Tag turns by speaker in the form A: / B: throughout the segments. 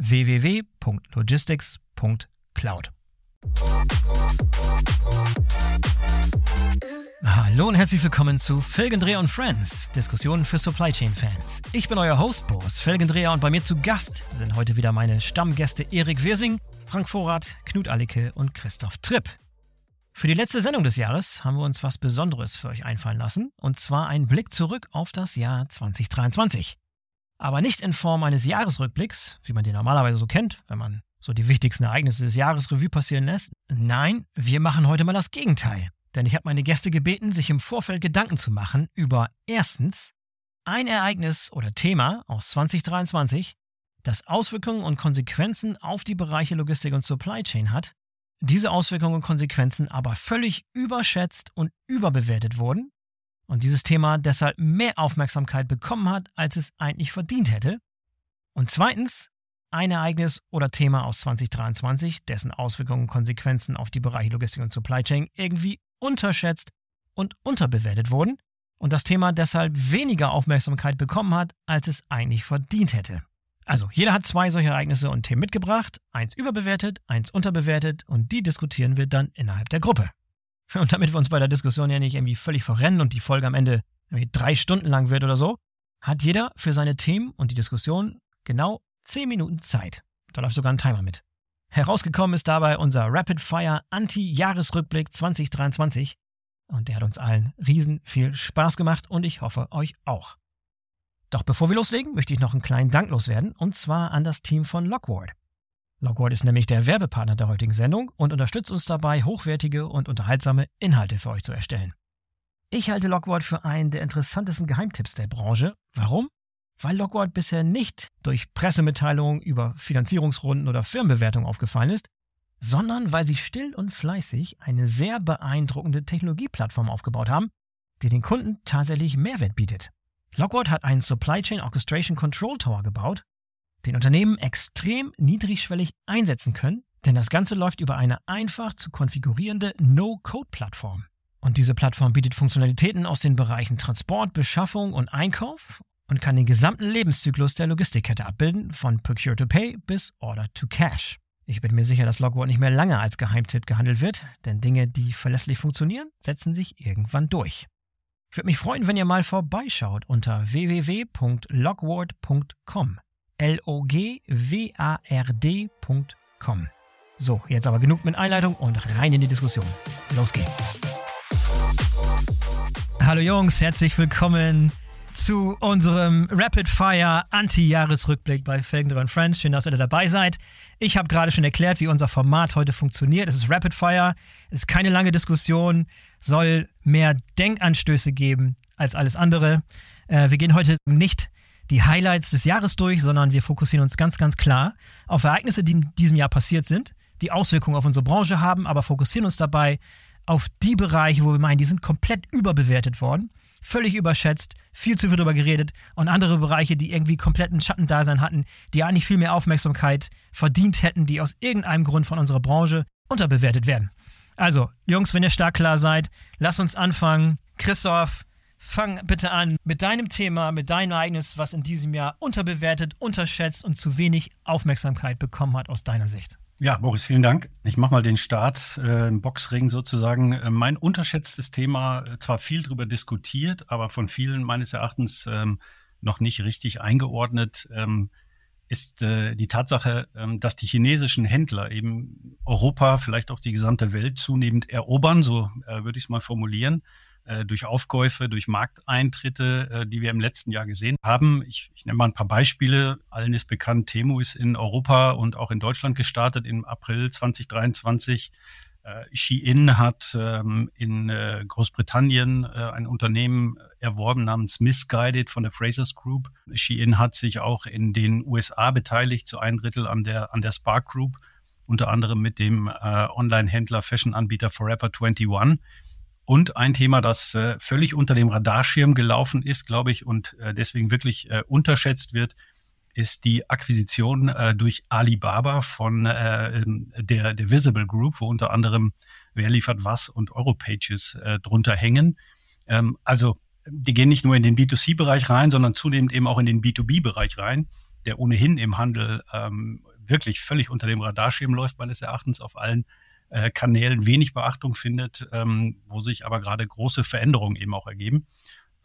A: www.logistics.cloud. Hallo und herzlich willkommen zu Felgendreher und Friends, Diskussionen für Supply Chain Fans. Ich bin euer Host Boris Felgendreher und bei mir zu Gast sind heute wieder meine Stammgäste Erik Wirsing, Frank Vorrat, Knut Allicke und Christoph Tripp. Für die letzte Sendung des Jahres haben wir uns was Besonderes für euch einfallen lassen, und zwar einen Blick zurück auf das Jahr 2023 aber nicht in Form eines Jahresrückblicks, wie man den normalerweise so kennt, wenn man so die wichtigsten Ereignisse des Jahres Revue passieren lässt. Nein, wir machen heute mal das Gegenteil. Denn ich habe meine Gäste gebeten, sich im Vorfeld Gedanken zu machen über erstens ein Ereignis oder Thema aus 2023, das Auswirkungen und Konsequenzen auf die Bereiche Logistik und Supply Chain hat, diese Auswirkungen und Konsequenzen aber völlig überschätzt und überbewertet wurden und dieses Thema deshalb mehr Aufmerksamkeit bekommen hat, als es eigentlich verdient hätte. Und zweitens, ein Ereignis oder Thema aus 2023, dessen Auswirkungen und Konsequenzen auf die Bereiche Logistik und Supply Chain irgendwie unterschätzt und unterbewertet wurden und das Thema deshalb weniger Aufmerksamkeit bekommen hat, als es eigentlich verdient hätte. Also, jeder hat zwei solche Ereignisse und Themen mitgebracht, eins überbewertet, eins unterbewertet und die diskutieren wir dann innerhalb der Gruppe. Und damit wir uns bei der Diskussion ja nicht irgendwie völlig verrennen und die Folge am Ende drei Stunden lang wird oder so, hat jeder für seine Themen und die Diskussion genau zehn Minuten Zeit. Da läuft sogar ein Timer mit. Herausgekommen ist dabei unser Rapid Fire Anti-Jahresrückblick 2023 und der hat uns allen riesen viel Spaß gemacht und ich hoffe euch auch. Doch bevor wir loslegen, möchte ich noch einen kleinen Dank loswerden und zwar an das Team von Lockward. Logword ist nämlich der Werbepartner der heutigen Sendung und unterstützt uns dabei, hochwertige und unterhaltsame Inhalte für euch zu erstellen. Ich halte Logword für einen der interessantesten Geheimtipps der Branche. Warum? Weil Logword bisher nicht durch Pressemitteilungen über Finanzierungsrunden oder Firmenbewertungen aufgefallen ist, sondern weil sie still und fleißig eine sehr beeindruckende Technologieplattform aufgebaut haben, die den Kunden tatsächlich Mehrwert bietet. Logword hat einen Supply Chain Orchestration Control Tower gebaut, den Unternehmen extrem niedrigschwellig einsetzen können, denn das Ganze läuft über eine einfach zu konfigurierende No-Code-Plattform. Und diese Plattform bietet Funktionalitäten aus den Bereichen Transport, Beschaffung und Einkauf und kann den gesamten Lebenszyklus der Logistikkette abbilden, von Procure to Pay bis Order to Cash. Ich bin mir sicher, dass Logword nicht mehr lange als Geheimtipp gehandelt wird, denn Dinge, die verlässlich funktionieren, setzen sich irgendwann durch. Ich würde mich freuen, wenn ihr mal vorbeischaut unter www.logward.com. L-O-G-W-A-R-D.com. So, jetzt aber genug mit Einleitung und rein in die Diskussion. Los geht's. Hallo Jungs, herzlich willkommen zu unserem Rapid Fire Anti-Jahresrückblick bei Felgendreher Friends. Schön, dass ihr dabei seid. Ich habe gerade schon erklärt, wie unser Format heute funktioniert. Es ist Rapid Fire, es ist keine lange Diskussion, soll mehr Denkanstöße geben als alles andere. Äh, wir gehen heute nicht die Highlights des Jahres durch, sondern wir fokussieren uns ganz, ganz klar auf Ereignisse, die in diesem Jahr passiert sind, die Auswirkungen auf unsere Branche haben, aber fokussieren uns dabei auf die Bereiche, wo wir meinen, die sind komplett überbewertet worden, völlig überschätzt, viel zu viel darüber geredet und andere Bereiche, die irgendwie kompletten Schattendasein hatten, die eigentlich viel mehr Aufmerksamkeit verdient hätten, die aus irgendeinem Grund von unserer Branche unterbewertet werden. Also, Jungs, wenn ihr stark klar seid, lasst uns anfangen. Christoph, fang bitte an mit deinem Thema, mit deinem Ereignis, was in diesem Jahr unterbewertet, unterschätzt und zu wenig Aufmerksamkeit bekommen hat aus deiner Sicht.
B: Ja, Boris, vielen Dank. Ich mache mal den Start äh, im Boxring sozusagen. Äh, mein unterschätztes Thema, äh, zwar viel darüber diskutiert, aber von vielen meines Erachtens ähm, noch nicht richtig eingeordnet, ähm, ist äh, die Tatsache, ähm, dass die chinesischen Händler eben Europa, vielleicht auch die gesamte Welt zunehmend erobern, so äh, würde ich es mal formulieren durch Aufkäufe, durch Markteintritte, äh, die wir im letzten Jahr gesehen haben. Ich, ich nenne mal ein paar Beispiele. Allen ist bekannt, Temu ist in Europa und auch in Deutschland gestartet im April 2023. Äh, Shein hat ähm, in äh, Großbritannien äh, ein Unternehmen erworben namens Misguided von der Frasers Group. Shein hat sich auch in den USA beteiligt, zu ein Drittel an der, an der Spark Group, unter anderem mit dem äh, Online-Händler, Fashion-Anbieter Forever 21. Und ein Thema, das äh, völlig unter dem Radarschirm gelaufen ist, glaube ich, und äh, deswegen wirklich äh, unterschätzt wird, ist die Akquisition äh, durch Alibaba von äh, der, der Visible Group, wo unter anderem Wer liefert was und Europages äh, drunter hängen. Ähm, also die gehen nicht nur in den B2C-Bereich rein, sondern zunehmend eben auch in den B2B-Bereich rein, der ohnehin im Handel ähm, wirklich völlig unter dem Radarschirm läuft, meines Erachtens auf allen äh, Kanälen wenig Beachtung findet, ähm, wo sich aber gerade große Veränderungen eben auch ergeben.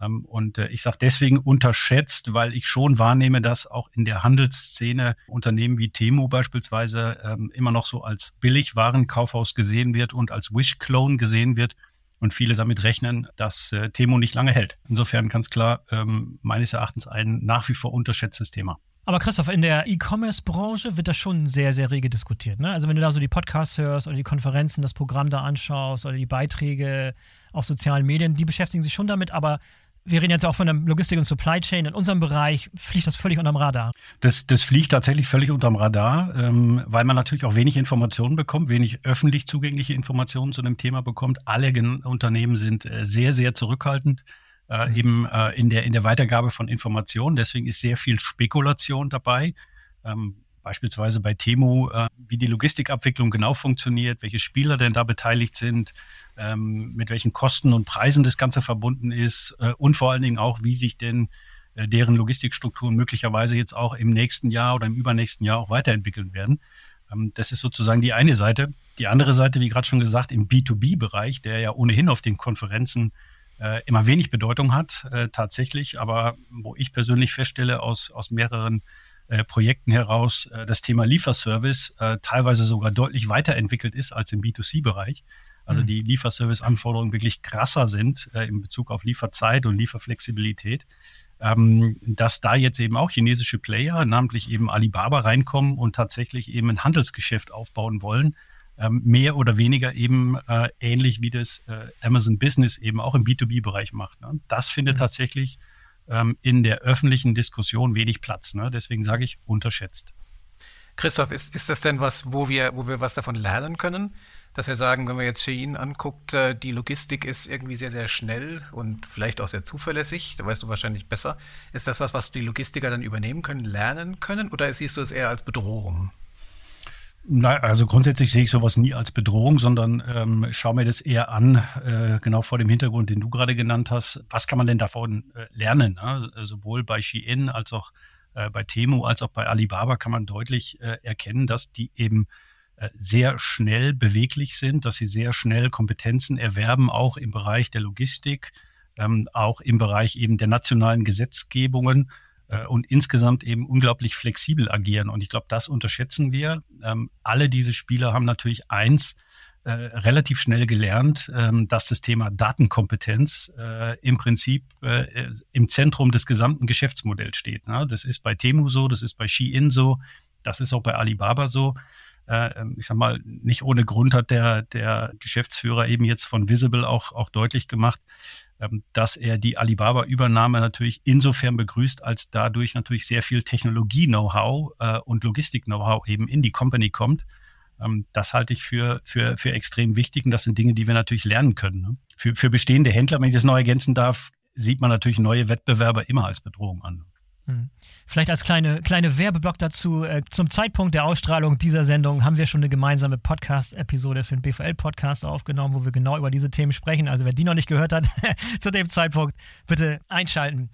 B: Ähm, und äh, ich sage deswegen unterschätzt, weil ich schon wahrnehme, dass auch in der Handelsszene Unternehmen wie Temu beispielsweise ähm, immer noch so als Billigwarenkaufhaus gesehen wird und als Wish-Clone gesehen wird und viele damit rechnen, dass äh, Temu nicht lange hält. Insofern ganz klar ähm, meines Erachtens ein nach wie vor unterschätztes Thema.
A: Aber Christoph, in der E-Commerce-Branche wird das schon sehr, sehr rege diskutiert. Ne? Also wenn du da so die Podcasts hörst oder die Konferenzen, das Programm da anschaust oder die Beiträge auf sozialen Medien, die beschäftigen sich schon damit, aber wir reden jetzt auch von der Logistik und Supply Chain. In unserem Bereich fliegt das völlig unterm Radar.
B: Das, das fliegt tatsächlich völlig unterm Radar, ähm, weil man natürlich auch wenig Informationen bekommt, wenig öffentlich zugängliche Informationen zu dem Thema bekommt. Alle Unternehmen sind äh, sehr, sehr zurückhaltend äh, eben äh, in, der, in der Weitergabe von Informationen. Deswegen ist sehr viel Spekulation dabei. Ähm, beispielsweise bei Temu, äh, wie die Logistikabwicklung genau funktioniert, welche Spieler denn da beteiligt sind, ähm, mit welchen Kosten und Preisen das Ganze verbunden ist äh, und vor allen Dingen auch, wie sich denn äh, deren Logistikstrukturen möglicherweise jetzt auch im nächsten Jahr oder im übernächsten Jahr auch weiterentwickeln werden. Ähm, das ist sozusagen die eine Seite. Die andere Seite, wie gerade schon gesagt, im B2B-Bereich, der ja ohnehin auf den Konferenzen äh, immer wenig Bedeutung hat, äh, tatsächlich, aber wo ich persönlich feststelle aus, aus mehreren äh, Projekten heraus, äh, das Thema Lieferservice äh, teilweise sogar deutlich weiterentwickelt ist als im B2C-Bereich. Also mhm. die Lieferservice-Anforderungen wirklich krasser sind in Bezug auf Lieferzeit und Lieferflexibilität. Ähm, dass da jetzt eben auch chinesische Player, namentlich eben Alibaba, reinkommen und tatsächlich eben ein Handelsgeschäft aufbauen wollen, ähm, mehr oder weniger eben äh, ähnlich wie das äh, Amazon Business eben auch im B2B-Bereich macht. Ne? Das findet mhm. tatsächlich ähm, in der öffentlichen Diskussion wenig Platz. Ne? Deswegen sage ich unterschätzt.
C: Christoph, ist, ist das denn was, wo wir, wo wir was davon lernen können? Dass wir sagen, wenn man jetzt Shein anguckt, äh, die Logistik ist irgendwie sehr, sehr schnell und vielleicht auch sehr zuverlässig. Da weißt du wahrscheinlich besser. Ist das was, was die Logistiker dann übernehmen können, lernen können? Oder siehst du es eher als Bedrohung?
B: Na, also grundsätzlich sehe ich sowas nie als Bedrohung, sondern ähm, schaue mir das eher an, äh, genau vor dem Hintergrund, den du gerade genannt hast. Was kann man denn davon äh, lernen? Ne? Sowohl bei Shein als auch äh, bei Temu als auch bei Alibaba kann man deutlich äh, erkennen, dass die eben äh, sehr schnell beweglich sind, dass sie sehr schnell Kompetenzen erwerben, auch im Bereich der Logistik, ähm, auch im Bereich eben der nationalen Gesetzgebungen und insgesamt eben unglaublich flexibel agieren. Und ich glaube, das unterschätzen wir. Ähm, alle diese Spieler haben natürlich eins äh, relativ schnell gelernt, ähm, dass das Thema Datenkompetenz äh, im Prinzip äh, im Zentrum des gesamten Geschäftsmodells steht. Ne? Das ist bei Temu so, das ist bei Shein so, das ist auch bei Alibaba so. Äh, ähm, ich sag mal, nicht ohne Grund hat der, der Geschäftsführer eben jetzt von Visible auch, auch deutlich gemacht, ähm, dass er die Alibaba-Übernahme natürlich insofern begrüßt, als dadurch natürlich sehr viel Technologie-Know-how äh, und Logistik-Know-how eben in die Company kommt. Ähm, das halte ich für, für, für extrem wichtig und das sind Dinge, die wir natürlich lernen können. Ne? Für, für bestehende Händler, wenn ich das noch ergänzen darf, sieht man natürlich neue Wettbewerber immer als Bedrohung an.
A: Hm. Vielleicht als kleine, kleine Werbeblock dazu. Äh, zum Zeitpunkt der Ausstrahlung dieser Sendung haben wir schon eine gemeinsame Podcast-Episode für den BVL-Podcast aufgenommen, wo wir genau über diese Themen sprechen. Also wer die noch nicht gehört hat, zu dem Zeitpunkt bitte einschalten.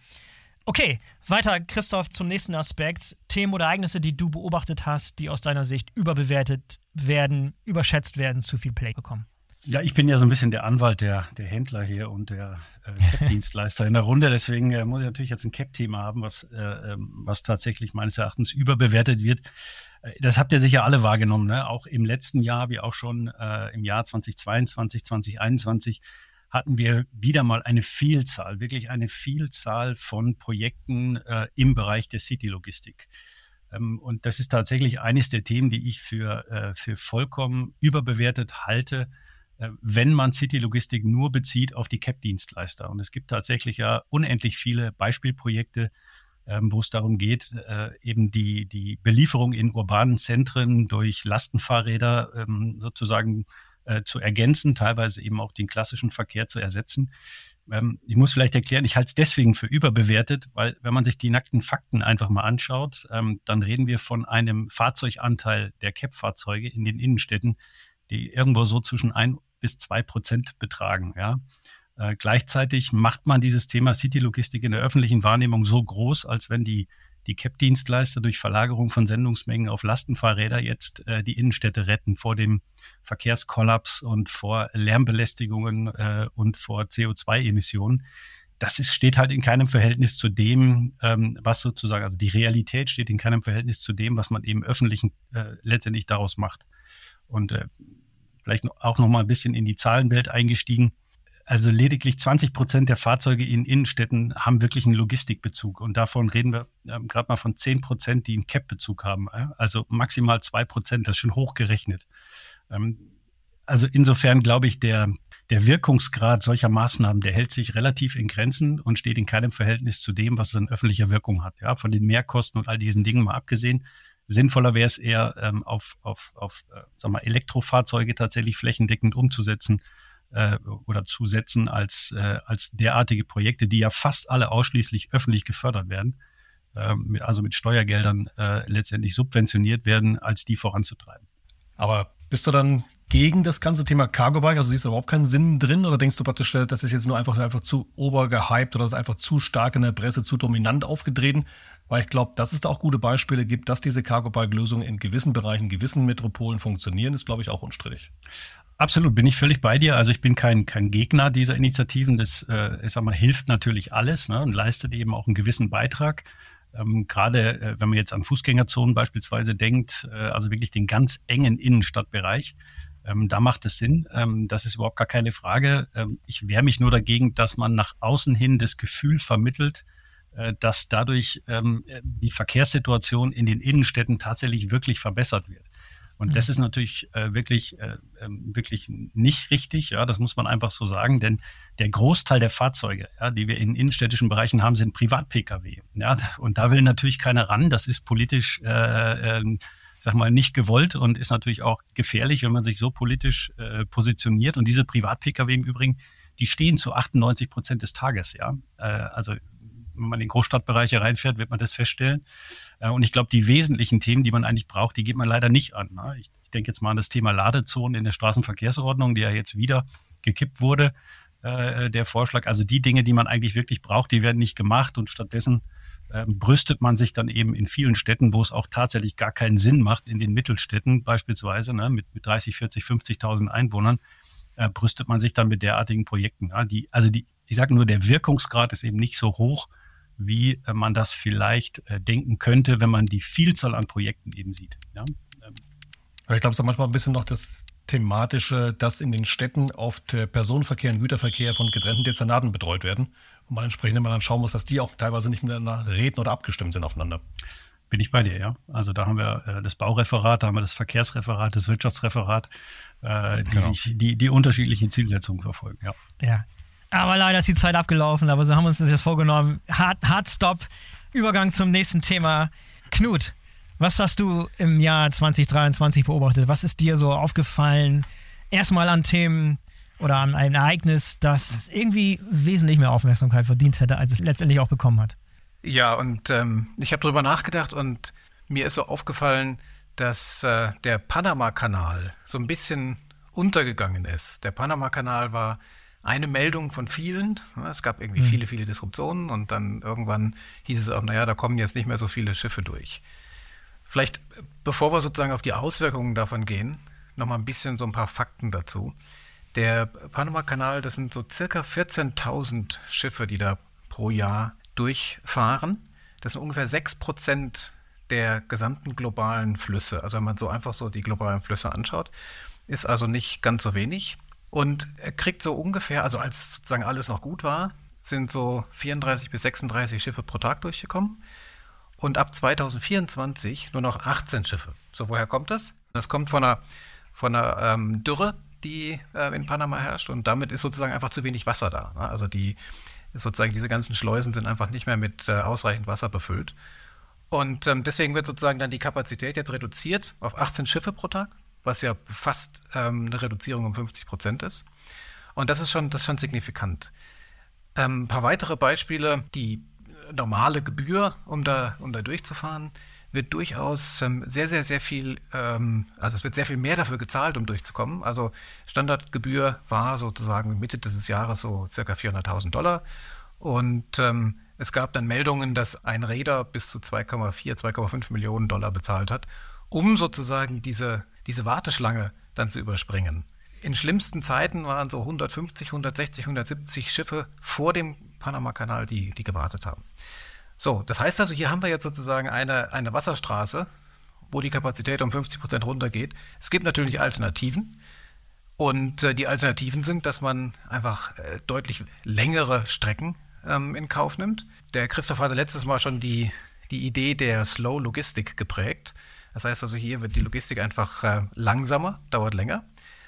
A: Okay, weiter, Christoph, zum nächsten Aspekt. Themen oder Ereignisse, die du beobachtet hast, die aus deiner Sicht überbewertet werden, überschätzt werden, zu viel Play bekommen.
B: Ja, ich bin ja so ein bisschen der Anwalt der, der Händler hier und der äh, Cap-Dienstleister in der Runde. Deswegen äh, muss ich natürlich jetzt ein Cap-Thema haben, was, äh, ähm, was tatsächlich meines Erachtens überbewertet wird. Äh, das habt ihr sicher alle wahrgenommen, ne? auch im letzten Jahr, wie auch schon äh, im Jahr 2022, 2021 hatten wir wieder mal eine Vielzahl, wirklich eine Vielzahl von Projekten äh, im Bereich der City-Logistik. Ähm, und das ist tatsächlich eines der Themen, die ich für, äh, für vollkommen überbewertet halte wenn man City-Logistik nur bezieht auf die CAP-Dienstleister. Und es gibt tatsächlich ja unendlich viele Beispielprojekte, ähm, wo es darum geht, äh, eben die, die Belieferung in urbanen Zentren durch Lastenfahrräder ähm, sozusagen äh, zu ergänzen, teilweise eben auch den klassischen Verkehr zu ersetzen. Ähm, ich muss vielleicht erklären, ich halte es deswegen für überbewertet, weil wenn man sich die nackten Fakten einfach mal anschaut, dann reden wir von einem Fahrzeuganteil der CAP-Fahrzeuge in den Innenstädten, die irgendwo so zwischen ein bis zwei Prozent betragen. Ja. Äh, gleichzeitig macht man dieses Thema City-Logistik in der öffentlichen Wahrnehmung so groß, als wenn die die CAP-Dienstleister durch Verlagerung von Sendungsmengen auf Lastenfahrräder jetzt äh, die Innenstädte retten vor dem Verkehrskollaps und vor Lärmbelästigungen äh, und vor CO2-Emissionen. Das ist, steht halt in keinem Verhältnis zu dem, ähm, was sozusagen, also die Realität steht in keinem Verhältnis zu dem, was man eben öffentlichen äh, letztendlich daraus macht. Und äh, vielleicht auch noch mal ein bisschen in die Zahlenwelt eingestiegen. Also lediglich 20 Prozent der Fahrzeuge in Innenstädten haben wirklich einen Logistikbezug. Und davon reden wir ähm, gerade mal von 10 Prozent, die einen CAP-Bezug haben. Äh? Also maximal zwei Prozent, das ist schon hochgerechnet. Ähm, also insofern glaube ich, der, der Wirkungsgrad solcher Maßnahmen, der hält sich relativ in Grenzen und steht in keinem Verhältnis zu dem, was es an öffentlicher Wirkung hat. Ja, von den Mehrkosten und all diesen Dingen mal abgesehen. Sinnvoller wäre es eher, ähm, auf, auf, auf äh, sag mal, Elektrofahrzeuge tatsächlich flächendeckend umzusetzen äh, oder zu setzen als, äh, als derartige Projekte, die ja fast alle ausschließlich öffentlich gefördert werden, äh, mit, also mit Steuergeldern äh, letztendlich subventioniert werden, als die voranzutreiben.
D: Aber bist du dann gegen das ganze Thema Cargo Bike? Also siehst du überhaupt keinen Sinn drin oder denkst du praktisch, äh, das ist jetzt nur einfach, einfach zu obergehypt oder ist einfach zu stark in der Presse, zu dominant aufgetreten? Weil ich glaube, dass es da auch gute Beispiele gibt, dass diese Cargo-Bike-Lösungen in gewissen Bereichen, gewissen Metropolen funktionieren, ist, glaube ich, auch unstrittig.
B: Absolut, bin ich völlig bei dir. Also ich bin kein, kein Gegner dieser Initiativen. Das, äh, ich sag mal, hilft natürlich alles ne, und leistet eben auch einen gewissen Beitrag. Ähm, Gerade äh, wenn man jetzt an Fußgängerzonen beispielsweise denkt, äh, also wirklich den ganz engen Innenstadtbereich, ähm, da macht es Sinn. Ähm, das ist überhaupt gar keine Frage. Ähm, ich wehre mich nur dagegen, dass man nach außen hin das Gefühl vermittelt, dass dadurch ähm, die Verkehrssituation in den Innenstädten tatsächlich wirklich verbessert wird. Und mhm. das ist natürlich äh, wirklich, äh, ähm, wirklich nicht richtig. Ja, das muss man einfach so sagen, denn der Großteil der Fahrzeuge, ja, die wir in innenstädtischen Bereichen haben, sind Privat-Pkw. Ja, und da will natürlich keiner ran. Das ist politisch, äh, äh, sag mal, nicht gewollt und ist natürlich auch gefährlich, wenn man sich so politisch äh, positioniert. Und diese Privat-Pkw im Übrigen, die stehen zu 98 Prozent des Tages. Ja, äh, also wenn man in Großstadtbereiche reinfährt, wird man das feststellen. Äh, und ich glaube, die wesentlichen Themen, die man eigentlich braucht, die geht man leider nicht an. Ne? Ich, denke jetzt mal an das Thema Ladezonen in der Straßenverkehrsordnung, die ja jetzt wieder gekippt wurde, äh, der Vorschlag. Also die Dinge, die man eigentlich wirklich braucht, die werden nicht gemacht und stattdessen ähm, brüstet man sich dann eben in vielen Städten, wo es auch tatsächlich gar keinen Sinn macht, in den Mittelstädten beispielsweise ne, mit, mit 30, 40, 50.000 Einwohnern, äh, brüstet man sich dann mit derartigen Projekten. Ja, die, also die, ich sage nur, der Wirkungsgrad ist eben nicht so hoch, wie äh, man das vielleicht äh, denken könnte, wenn man die Vielzahl an Projekten eben sieht. Ja?
D: Ähm. Ich glaube, es ist manchmal ein bisschen noch das Thematische, dass in den Städten oft Personenverkehr und Güterverkehr von getrennten Dezernaten betreut werden und man entsprechend immer dann schauen muss, dass die auch teilweise nicht miteinander reden oder abgestimmt sind aufeinander.
B: Bin ich bei dir, ja. Also da haben wir äh, das Baureferat, da haben wir das Verkehrsreferat, das Wirtschaftsreferat, äh, die, genau. sich, die, die unterschiedlichen Zielsetzungen verfolgen, ja.
A: Ja. Aber leider ist die Zeit abgelaufen, aber so haben wir uns das jetzt vorgenommen. Hard, Hard Stop, Übergang zum nächsten Thema. Knut, was hast du im Jahr 2023 beobachtet? Was ist dir so aufgefallen? Erstmal an Themen oder an ein Ereignis, das irgendwie wesentlich mehr Aufmerksamkeit verdient hätte, als es letztendlich auch bekommen hat.
C: Ja, und ähm, ich habe darüber nachgedacht und mir ist so aufgefallen, dass äh, der Panama-Kanal so ein bisschen untergegangen ist. Der Panama-Kanal war eine Meldung von vielen. Es gab irgendwie mhm. viele, viele Disruptionen und dann irgendwann hieß es auch, naja, da kommen jetzt nicht mehr so viele Schiffe durch. Vielleicht, bevor wir sozusagen auf die Auswirkungen davon gehen, nochmal ein bisschen so ein paar Fakten dazu. Der Panama-Kanal, das sind so circa 14.000 Schiffe, die da pro Jahr durchfahren. Das sind ungefähr 6 Prozent der gesamten globalen Flüsse. Also wenn man so einfach so die globalen Flüsse anschaut, ist also nicht ganz so wenig. Und er kriegt so ungefähr, also als sozusagen alles noch gut war, sind so 34 bis 36 Schiffe pro Tag durchgekommen. Und ab 2024 nur noch 18 Schiffe. So, woher kommt das? Das kommt von einer, von einer ähm, Dürre, die äh, in Panama herrscht. Und damit ist sozusagen einfach zu wenig Wasser da. Ne? Also die, sozusagen diese ganzen Schleusen sind einfach nicht mehr mit äh, ausreichend Wasser befüllt. Und ähm, deswegen wird sozusagen dann die Kapazität jetzt reduziert auf 18 Schiffe pro Tag, was ja fast ähm, eine Reduzierung um 50 Prozent ist. Und das ist schon, das ist schon signifikant. Ähm, ein paar weitere Beispiele, die normale Gebühr, um da, um da durchzufahren, wird durchaus ähm, sehr, sehr, sehr viel, ähm, also es wird sehr viel mehr dafür gezahlt, um durchzukommen. Also Standardgebühr war sozusagen Mitte dieses Jahres so circa 400.000 Dollar. Und ähm, es gab dann Meldungen, dass ein Räder bis zu 2,4, 2,5 Millionen Dollar bezahlt hat, um sozusagen diese, diese Warteschlange dann zu überspringen. In schlimmsten Zeiten waren so 150, 160, 170 Schiffe vor dem Panama-Kanal, die, die gewartet haben. So, das heißt also, hier haben wir jetzt sozusagen eine, eine Wasserstraße, wo die Kapazität um 50 Prozent runtergeht. Es gibt natürlich Alternativen. Und äh, die Alternativen sind, dass man einfach äh, deutlich längere Strecken ähm, in Kauf nimmt. Der Christoph hatte letztes Mal schon die, die Idee der Slow Logistik geprägt. Das heißt also, hier wird die Logistik einfach äh, langsamer, dauert länger.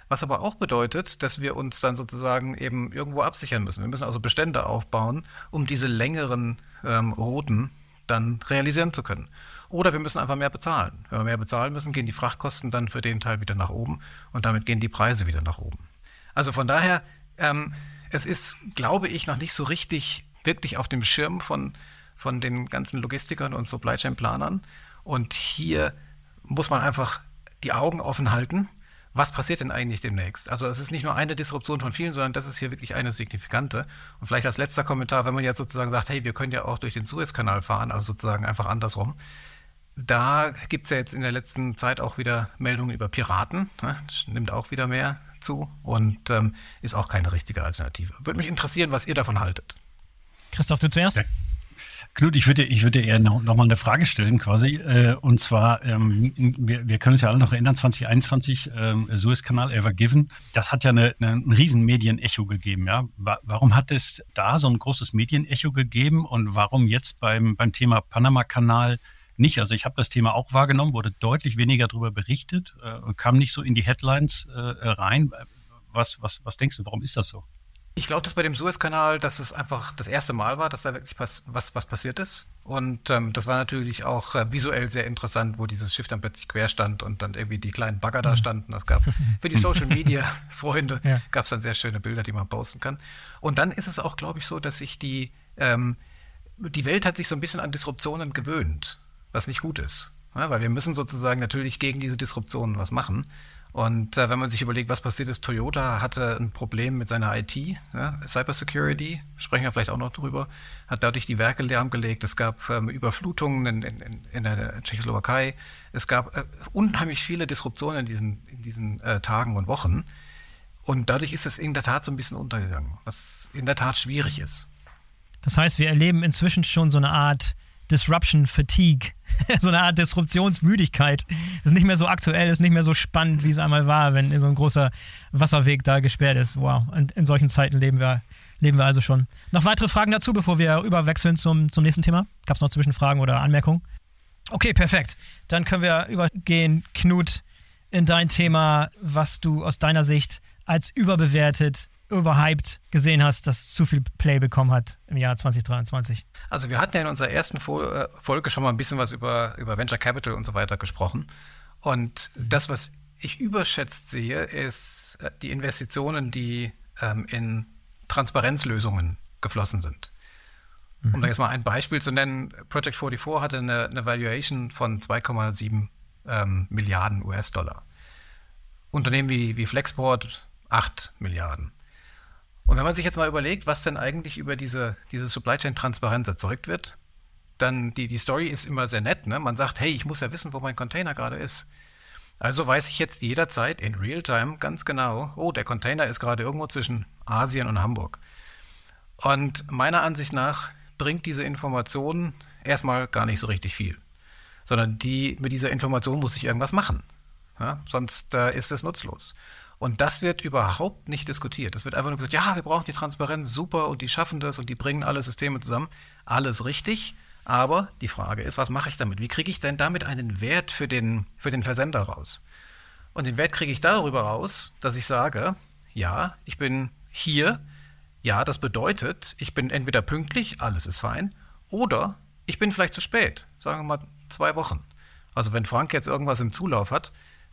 C: Was aber auch bedeutet, dass wir uns dann sozusagen eben irgendwo absichern müssen. Wir müssen also Bestände aufbauen, um diese längeren ähm, Routen dann realisieren zu können. Oder wir müssen einfach mehr bezahlen. Wenn wir mehr bezahlen müssen, gehen die Frachtkosten dann für den Teil wieder nach oben und damit gehen die Preise wieder nach oben. Also von daher, ähm, es ist, glaube ich, noch nicht so richtig wirklich auf dem Schirm von, von den ganzen Logistikern und Supply Chain Planern. Und hier muss man einfach die Augen offen halten was passiert denn eigentlich demnächst? Also es ist nicht nur eine Disruption von vielen, sondern das ist hier wirklich eine signifikante. Und vielleicht als letzter Kommentar, wenn man jetzt sozusagen sagt, hey, wir können ja auch durch den Suezkanal fahren, also sozusagen einfach andersrum. Da gibt es ja jetzt in der letzten Zeit auch wieder Meldungen über Piraten. Ne? Das nimmt auch wieder mehr zu und ähm, ist auch keine richtige Alternative. Würde mich interessieren, was ihr davon haltet.
A: Christoph, du zuerst? Ja.
B: Knut, ich würde, ich würde eher noch, noch mal eine Frage stellen quasi. Äh, und zwar, ähm, wir, wir können uns ja alle noch erinnern, 2021, ähm, Suezkanal Ever Given. Das hat ja eine, eine, ein riesen Medienecho gegeben. Ja? Warum hat es da so ein großes Medienecho gegeben und warum jetzt beim, beim Thema Panama-Kanal nicht? Also ich habe das Thema auch wahrgenommen, wurde deutlich weniger darüber berichtet, äh, kam nicht so in die Headlines äh, rein. Was, was, was denkst du, warum ist das so?
C: Ich glaube, dass bei dem Suezkanal, dass es einfach das erste Mal war, dass da wirklich was, was, was passiert ist. Und ähm, das war natürlich auch äh, visuell sehr interessant, wo dieses Schiff dann plötzlich quer stand und dann irgendwie die kleinen Bagger da mhm. standen. Das gab für die Social Media Freunde ja. gab es dann sehr schöne Bilder, die man posten kann. Und dann ist es auch, glaube ich, so, dass sich die ähm, die Welt hat sich so ein bisschen an Disruptionen gewöhnt, was nicht gut ist. Ja, weil wir müssen sozusagen natürlich gegen diese Disruptionen was machen. Und äh, wenn man sich überlegt, was passiert ist, Toyota hatte ein Problem mit seiner IT, ja, Cybersecurity, sprechen wir vielleicht auch noch drüber, hat dadurch die Werke lahmgelegt. Es gab ähm, Überflutungen in, in, in, der Tschechoslowakei. Es gab äh, unheimlich viele Disruptionen in diesen, in diesen äh, Tagen und Wochen. Und dadurch ist es in der Tat so ein bisschen untergegangen, was in der Tat schwierig ist.
A: Das heißt, wir erleben inzwischen schon so eine Art Disruption Fatigue, so eine Art Disruptionsmüdigkeit. Ist nicht mehr so aktuell, ist nicht mehr so spannend, wie es einmal war, wenn so ein großer Wasserweg da gesperrt ist. Wow, und in solchen Zeiten leben wir, leben wir also schon. Noch weitere Fragen dazu, bevor wir überwechseln zum, zum nächsten Thema? Gab es noch Zwischenfragen oder Anmerkungen? Okay, perfekt. Dann können wir übergehen, Knut, in dein Thema, was du aus deiner Sicht als überbewertet, überhyped gesehen hast, das zu viel Play bekommen hat im Jahr 2023.
C: Also wir hatten ja in unserer ersten äh, Folge schon mal ein bisschen was über, über Venture Capital und so weiter gesprochen. Und das, was ich überschätzt sehe, ist äh, die Investitionen, die ähm, in Transparenzlösungen geflossen sind. Um da jetzt mal ein Beispiel zu nennen, Project 44 hatte eine, eine Valuation von 2,7 ähm, Milliarden US-Dollar. Unternehmen wie, wie Flexport 8 Milliarden. Und wenn man sich jetzt mal überlegt, was denn eigentlich über diese, diese Supply Chain Transparenz erzeugt wird, dann die, die Story ist immer sehr nett. Ne? Man sagt, hey, ich muss ja wissen, wo mein Container gerade ist. Also weiß ich jetzt jederzeit in Realtime ganz genau, oh, der Container ist gerade irgendwo zwischen Asien und Hamburg. Und meiner Ansicht nach bringt diese Information erstmal gar nicht so richtig viel. Sondern die, mit dieser Information muss ich irgendwas machen. Ja? Sonst äh, ist es nutzlos. Und das wird überhaupt nicht diskutiert. Es wird einfach nur gesagt, ja, wir brauchen die Transparenz, super, und die schaffen das und die bringen alle Systeme zusammen. Alles richtig. Aber die Frage ist, was mache ich damit? Wie kriege ich denn damit einen Wert für den, für den Versender raus? Und den Wert kriege ich darüber raus, dass ich sage, ja, ich bin hier, ja, das bedeutet, ich bin entweder pünktlich, alles ist fein, oder ich bin vielleicht zu spät, sagen wir mal zwei Wochen. Also wenn Frank jetzt irgendwas im Zulauf hat,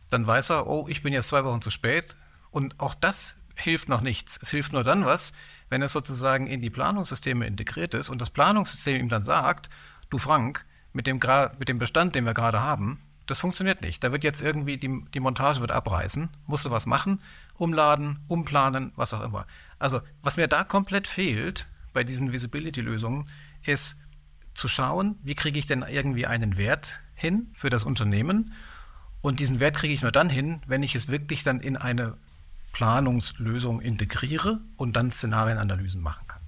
C: dann weiß er, oh, ich bin jetzt zwei Wochen zu spät. Und auch das hilft noch nichts. Es hilft nur dann was, wenn es sozusagen in die Planungssysteme integriert ist und das Planungssystem ihm dann sagt, du Frank, mit dem, mit dem Bestand, den wir gerade haben, das funktioniert nicht. Da wird jetzt irgendwie, die, die Montage wird abreißen, musst du was machen, umladen, umplanen, was auch immer. Also, was mir da komplett fehlt bei diesen Visibility-Lösungen, ist zu schauen, wie kriege ich denn irgendwie einen Wert hin für das Unternehmen. Und diesen Wert kriege ich nur dann hin, wenn ich es wirklich dann in eine Planungslösung integriere und dann Szenarienanalysen machen kann.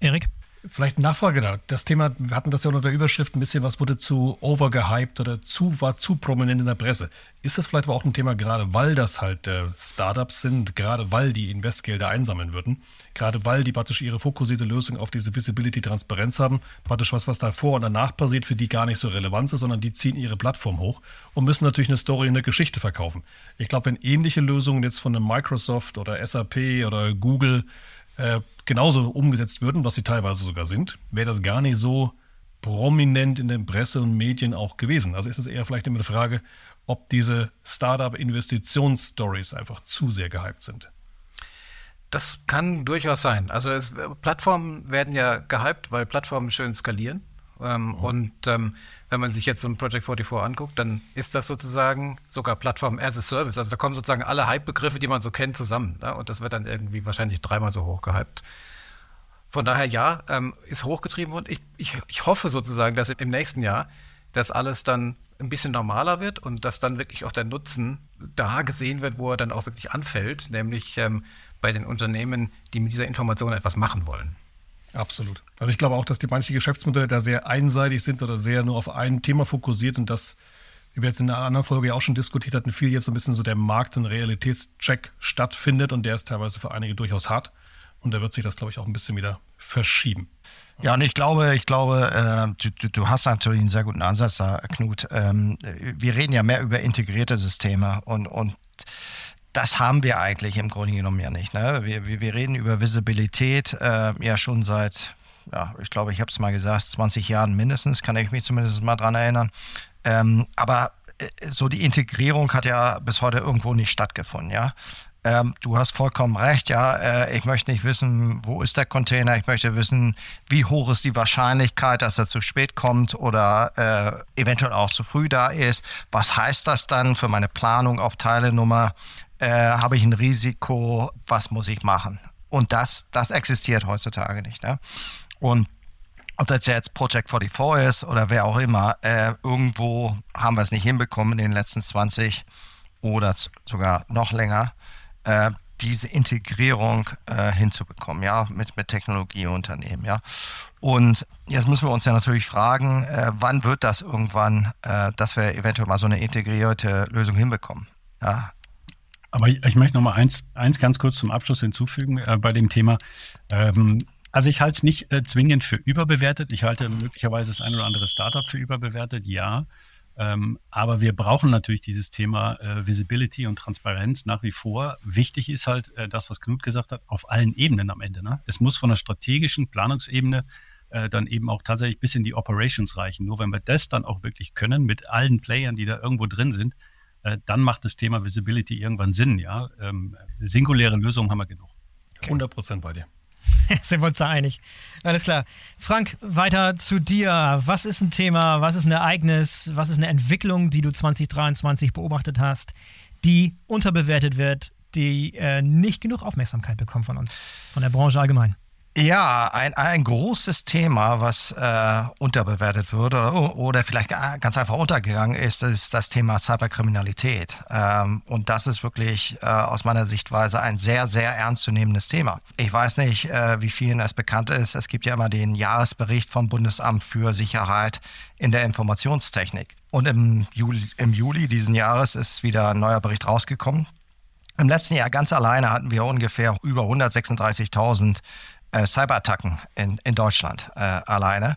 A: Erik?
D: Vielleicht Nachfrage da. Das Thema, wir hatten das ja unter der Überschrift ein bisschen, was wurde zu overgehyped oder zu, war zu prominent in der Presse. Ist das vielleicht aber auch ein Thema, gerade weil das halt äh, Startups sind, gerade weil die Investgelder einsammeln würden, gerade weil die praktisch ihre fokussierte Lösung auf diese Visibility-Transparenz haben, praktisch was, was davor und danach passiert, für die gar nicht so relevant ist, sondern die ziehen ihre Plattform hoch und müssen natürlich eine Story, eine Geschichte verkaufen. Ich glaube, wenn ähnliche Lösungen jetzt von einem Microsoft oder SAP oder Google äh, genauso umgesetzt würden, was sie teilweise sogar sind, wäre das gar nicht so prominent in den Presse und Medien auch gewesen. Also ist es eher vielleicht immer eine Frage, ob diese Startup-Investitionsstories einfach zu sehr gehypt sind.
C: Das kann durchaus sein. Also es, Plattformen werden ja gehypt, weil Plattformen schön skalieren. Ähm, oh. Und ähm, wenn man sich jetzt so ein Project 44 anguckt, dann ist das sozusagen sogar Plattform as a Service. Also da kommen sozusagen alle Hype-Begriffe, die man so kennt, zusammen. Ne? Und das wird dann irgendwie wahrscheinlich dreimal so hoch gehypt. Von daher ja, ähm, ist hochgetrieben worden. Ich, ich, ich hoffe sozusagen, dass im nächsten Jahr das alles dann ein bisschen normaler wird und dass dann wirklich auch der Nutzen da gesehen wird, wo er dann auch wirklich anfällt, nämlich ähm, bei den Unternehmen, die mit dieser Information etwas machen wollen.
D: Absolut. Also ich glaube auch, dass die manche Geschäftsmodelle da sehr einseitig sind oder sehr nur auf ein Thema fokussiert und das, wie wir jetzt in einer anderen Folge ja auch schon diskutiert hatten, viel jetzt so ein bisschen so der Markt- und Realitätscheck stattfindet und der ist teilweise für einige durchaus hart. Und da wird sich das, glaube ich, auch ein bisschen wieder verschieben.
E: Ja, und ich glaube, ich glaube, äh, du, du, hast natürlich einen sehr guten Ansatz da, Knut. Ähm, wir reden ja mehr über integrierte Systeme und, und das haben wir eigentlich im Grunde genommen ja nicht. Ne? Wir, wir, reden über Visibilität äh, ja schon seit, ja, ich glaube, ich habe es mal gesagt, 20 Jahren mindestens, kann ich mich zumindest mal dran erinnern. Ähm, aber äh, so die Integrierung hat ja bis heute irgendwo nicht stattgefunden, ja. Ähm, du hast vollkommen recht, ja. Äh, ich möchte nicht wissen, wo ist der Container. Ich möchte wissen, wie hoch ist die Wahrscheinlichkeit, dass er zu spät kommt oder äh, eventuell auch zu früh da ist. Was heißt das dann für meine Planung auf Teilenummer? Äh, habe ich ein Risiko, was muss ich machen? Und das, das existiert heutzutage nicht. Ne? Und ob das jetzt Project 44 ist oder wer auch immer, äh, irgendwo haben wir es nicht hinbekommen in den letzten 20 oder sogar noch länger, äh, diese Integrierung äh, hinzubekommen, ja, mit, mit Technologieunternehmen, ja. Und jetzt müssen wir uns ja natürlich fragen, äh, wann wird das irgendwann, äh, dass wir eventuell mal so eine integrierte Lösung hinbekommen? Ja,
B: aber ich, ich möchte noch mal eins, eins ganz kurz zum Abschluss hinzufügen äh, bei dem Thema. Ähm, Also ich halte es nicht äh, zwingend für überbewertet. Ich halte möglicherweise das ein oder andere Startup für überbewertet, ja. Ähm, aber wir brauchen natürlich dieses Thema äh, Visibility und Transparenz nach wie vor. Wichtig ist halt äh, das, was Knut gesagt hat, auf allen Ebenen am Ende. Ne? Es muss von der strategischen Planungsebene äh, dann eben auch tatsächlich bis in die Operations reichen. Nur wenn wir das dann auch wirklich können, mit allen Playern, die da irgendwo drin sind, äh, dann macht das Thema Visibility irgendwann Sinn. Ja, ähm, singuläre Lösungen haben wir genug.
D: Okay. 100 Prozent bei dir.
A: Sind wir uns da einig? Alles klar. Frank, weiter zu dir. Was ist ein Thema, was ist ein Ereignis, was ist eine Entwicklung, die du 2023 beobachtet hast, die unterbewertet wird, die äh, nicht genug Aufmerksamkeit bekommt von uns, von der Branche allgemein?
E: Ja, ein, ein großes Thema, was äh, unterbewertet wird oder, oder vielleicht ganz einfach untergegangen ist, ist das Thema Cyberkriminalität. Ähm, und das ist wirklich äh, aus meiner Sichtweise ein sehr, sehr ernstzunehmendes Thema. Ich weiß nicht, äh, wie vielen es bekannt ist. Es gibt ja immer den Jahresbericht vom Bundesamt für Sicherheit in der Informationstechnik. Und im Juli, im Juli diesen Jahres ist wieder ein neuer Bericht rausgekommen. Im letzten Jahr ganz alleine hatten wir ungefähr über 136.000 äh, Cyberattacken in, in Deutschland äh, alleine.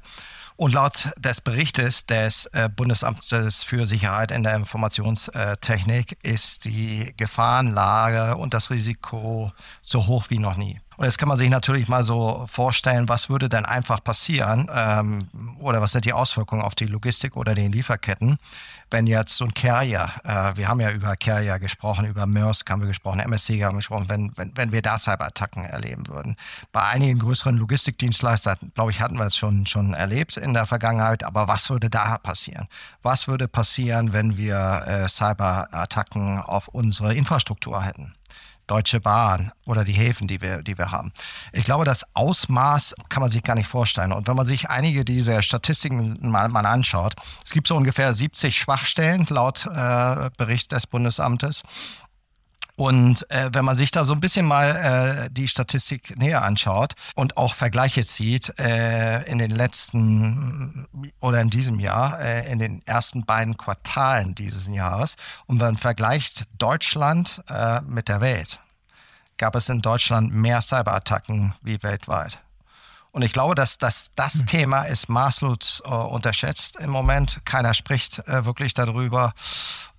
E: Und laut des Berichtes des äh, Bundesamtes für Sicherheit in der Informationstechnik ist die Gefahrenlage und das Risiko so hoch wie noch nie. Und jetzt kann man sich natürlich mal so vorstellen, was würde denn einfach passieren ähm, oder was sind die Auswirkungen auf die Logistik oder den Lieferketten, wenn jetzt so ein Carrier, äh, wir haben ja über Carrier gesprochen, über Maersk haben wir gesprochen, MSC haben wir gesprochen, wenn, wenn, wenn wir da Cyberattacken erleben würden. Bei einigen größeren Logistikdienstleistern, glaube ich, hatten wir es schon, schon erlebt in der Vergangenheit, aber was würde da passieren? Was würde passieren, wenn wir äh, Cyberattacken auf unsere Infrastruktur hätten? Deutsche Bahn oder die Häfen, die wir, die wir haben. Ich glaube, das Ausmaß kann man sich gar nicht vorstellen. Und wenn man sich einige dieser Statistiken mal, mal anschaut, es gibt so ungefähr 70 Schwachstellen laut äh, Bericht des Bundesamtes. Und äh, wenn man sich da so ein bisschen mal äh, die Statistik näher anschaut und auch Vergleiche zieht äh, in den letzten oder in diesem Jahr, äh, in den ersten beiden Quartalen dieses Jahres und man vergleicht Deutschland äh, mit der Welt, gab es in Deutschland mehr Cyberattacken wie weltweit. Und ich glaube, dass, dass das hm. Thema ist maßlos äh, unterschätzt im Moment. Keiner spricht äh, wirklich darüber.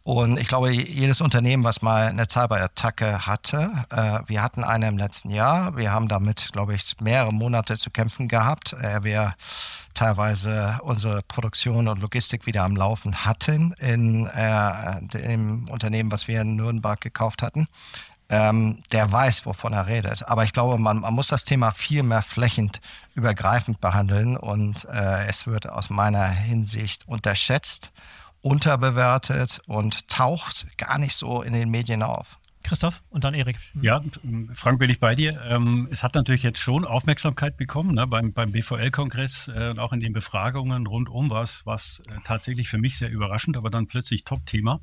E: Und ich glaube, jedes Unternehmen, was mal eine Cyberattacke hatte, äh, wir hatten eine im letzten Jahr, wir haben damit, glaube ich, mehrere Monate zu kämpfen gehabt. Äh, wir teilweise unsere Produktion und Logistik wieder am Laufen hatten in äh, dem Unternehmen, was wir in Nürnberg gekauft hatten. Ähm, der weiß, wovon er redet. Aber ich glaube, man, man muss das Thema viel mehr flächend übergreifend behandeln und äh, es wird aus meiner Hinsicht unterschätzt unterbewertet und taucht gar nicht so in den Medien auf.
A: Christoph und dann Erik.
B: Ja, Frank, bin ich bei dir. Ähm, es hat natürlich jetzt schon Aufmerksamkeit bekommen ne, beim, beim BVL-Kongress äh, und auch in den Befragungen rundum war es äh, tatsächlich für mich sehr überraschend, aber dann plötzlich Top-Thema.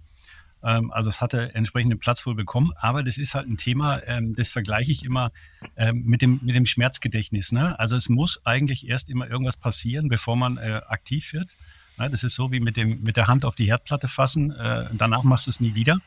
B: Ähm, also es hatte entsprechenden Platz wohl bekommen, aber das ist halt ein Thema, ähm, das vergleiche ich immer ähm, mit, dem, mit dem Schmerzgedächtnis. Ne? Also es muss eigentlich erst immer irgendwas passieren, bevor man äh, aktiv wird. Ne, das ist so wie mit, dem, mit der Hand auf die Herdplatte fassen. Äh, danach machst du es nie wieder.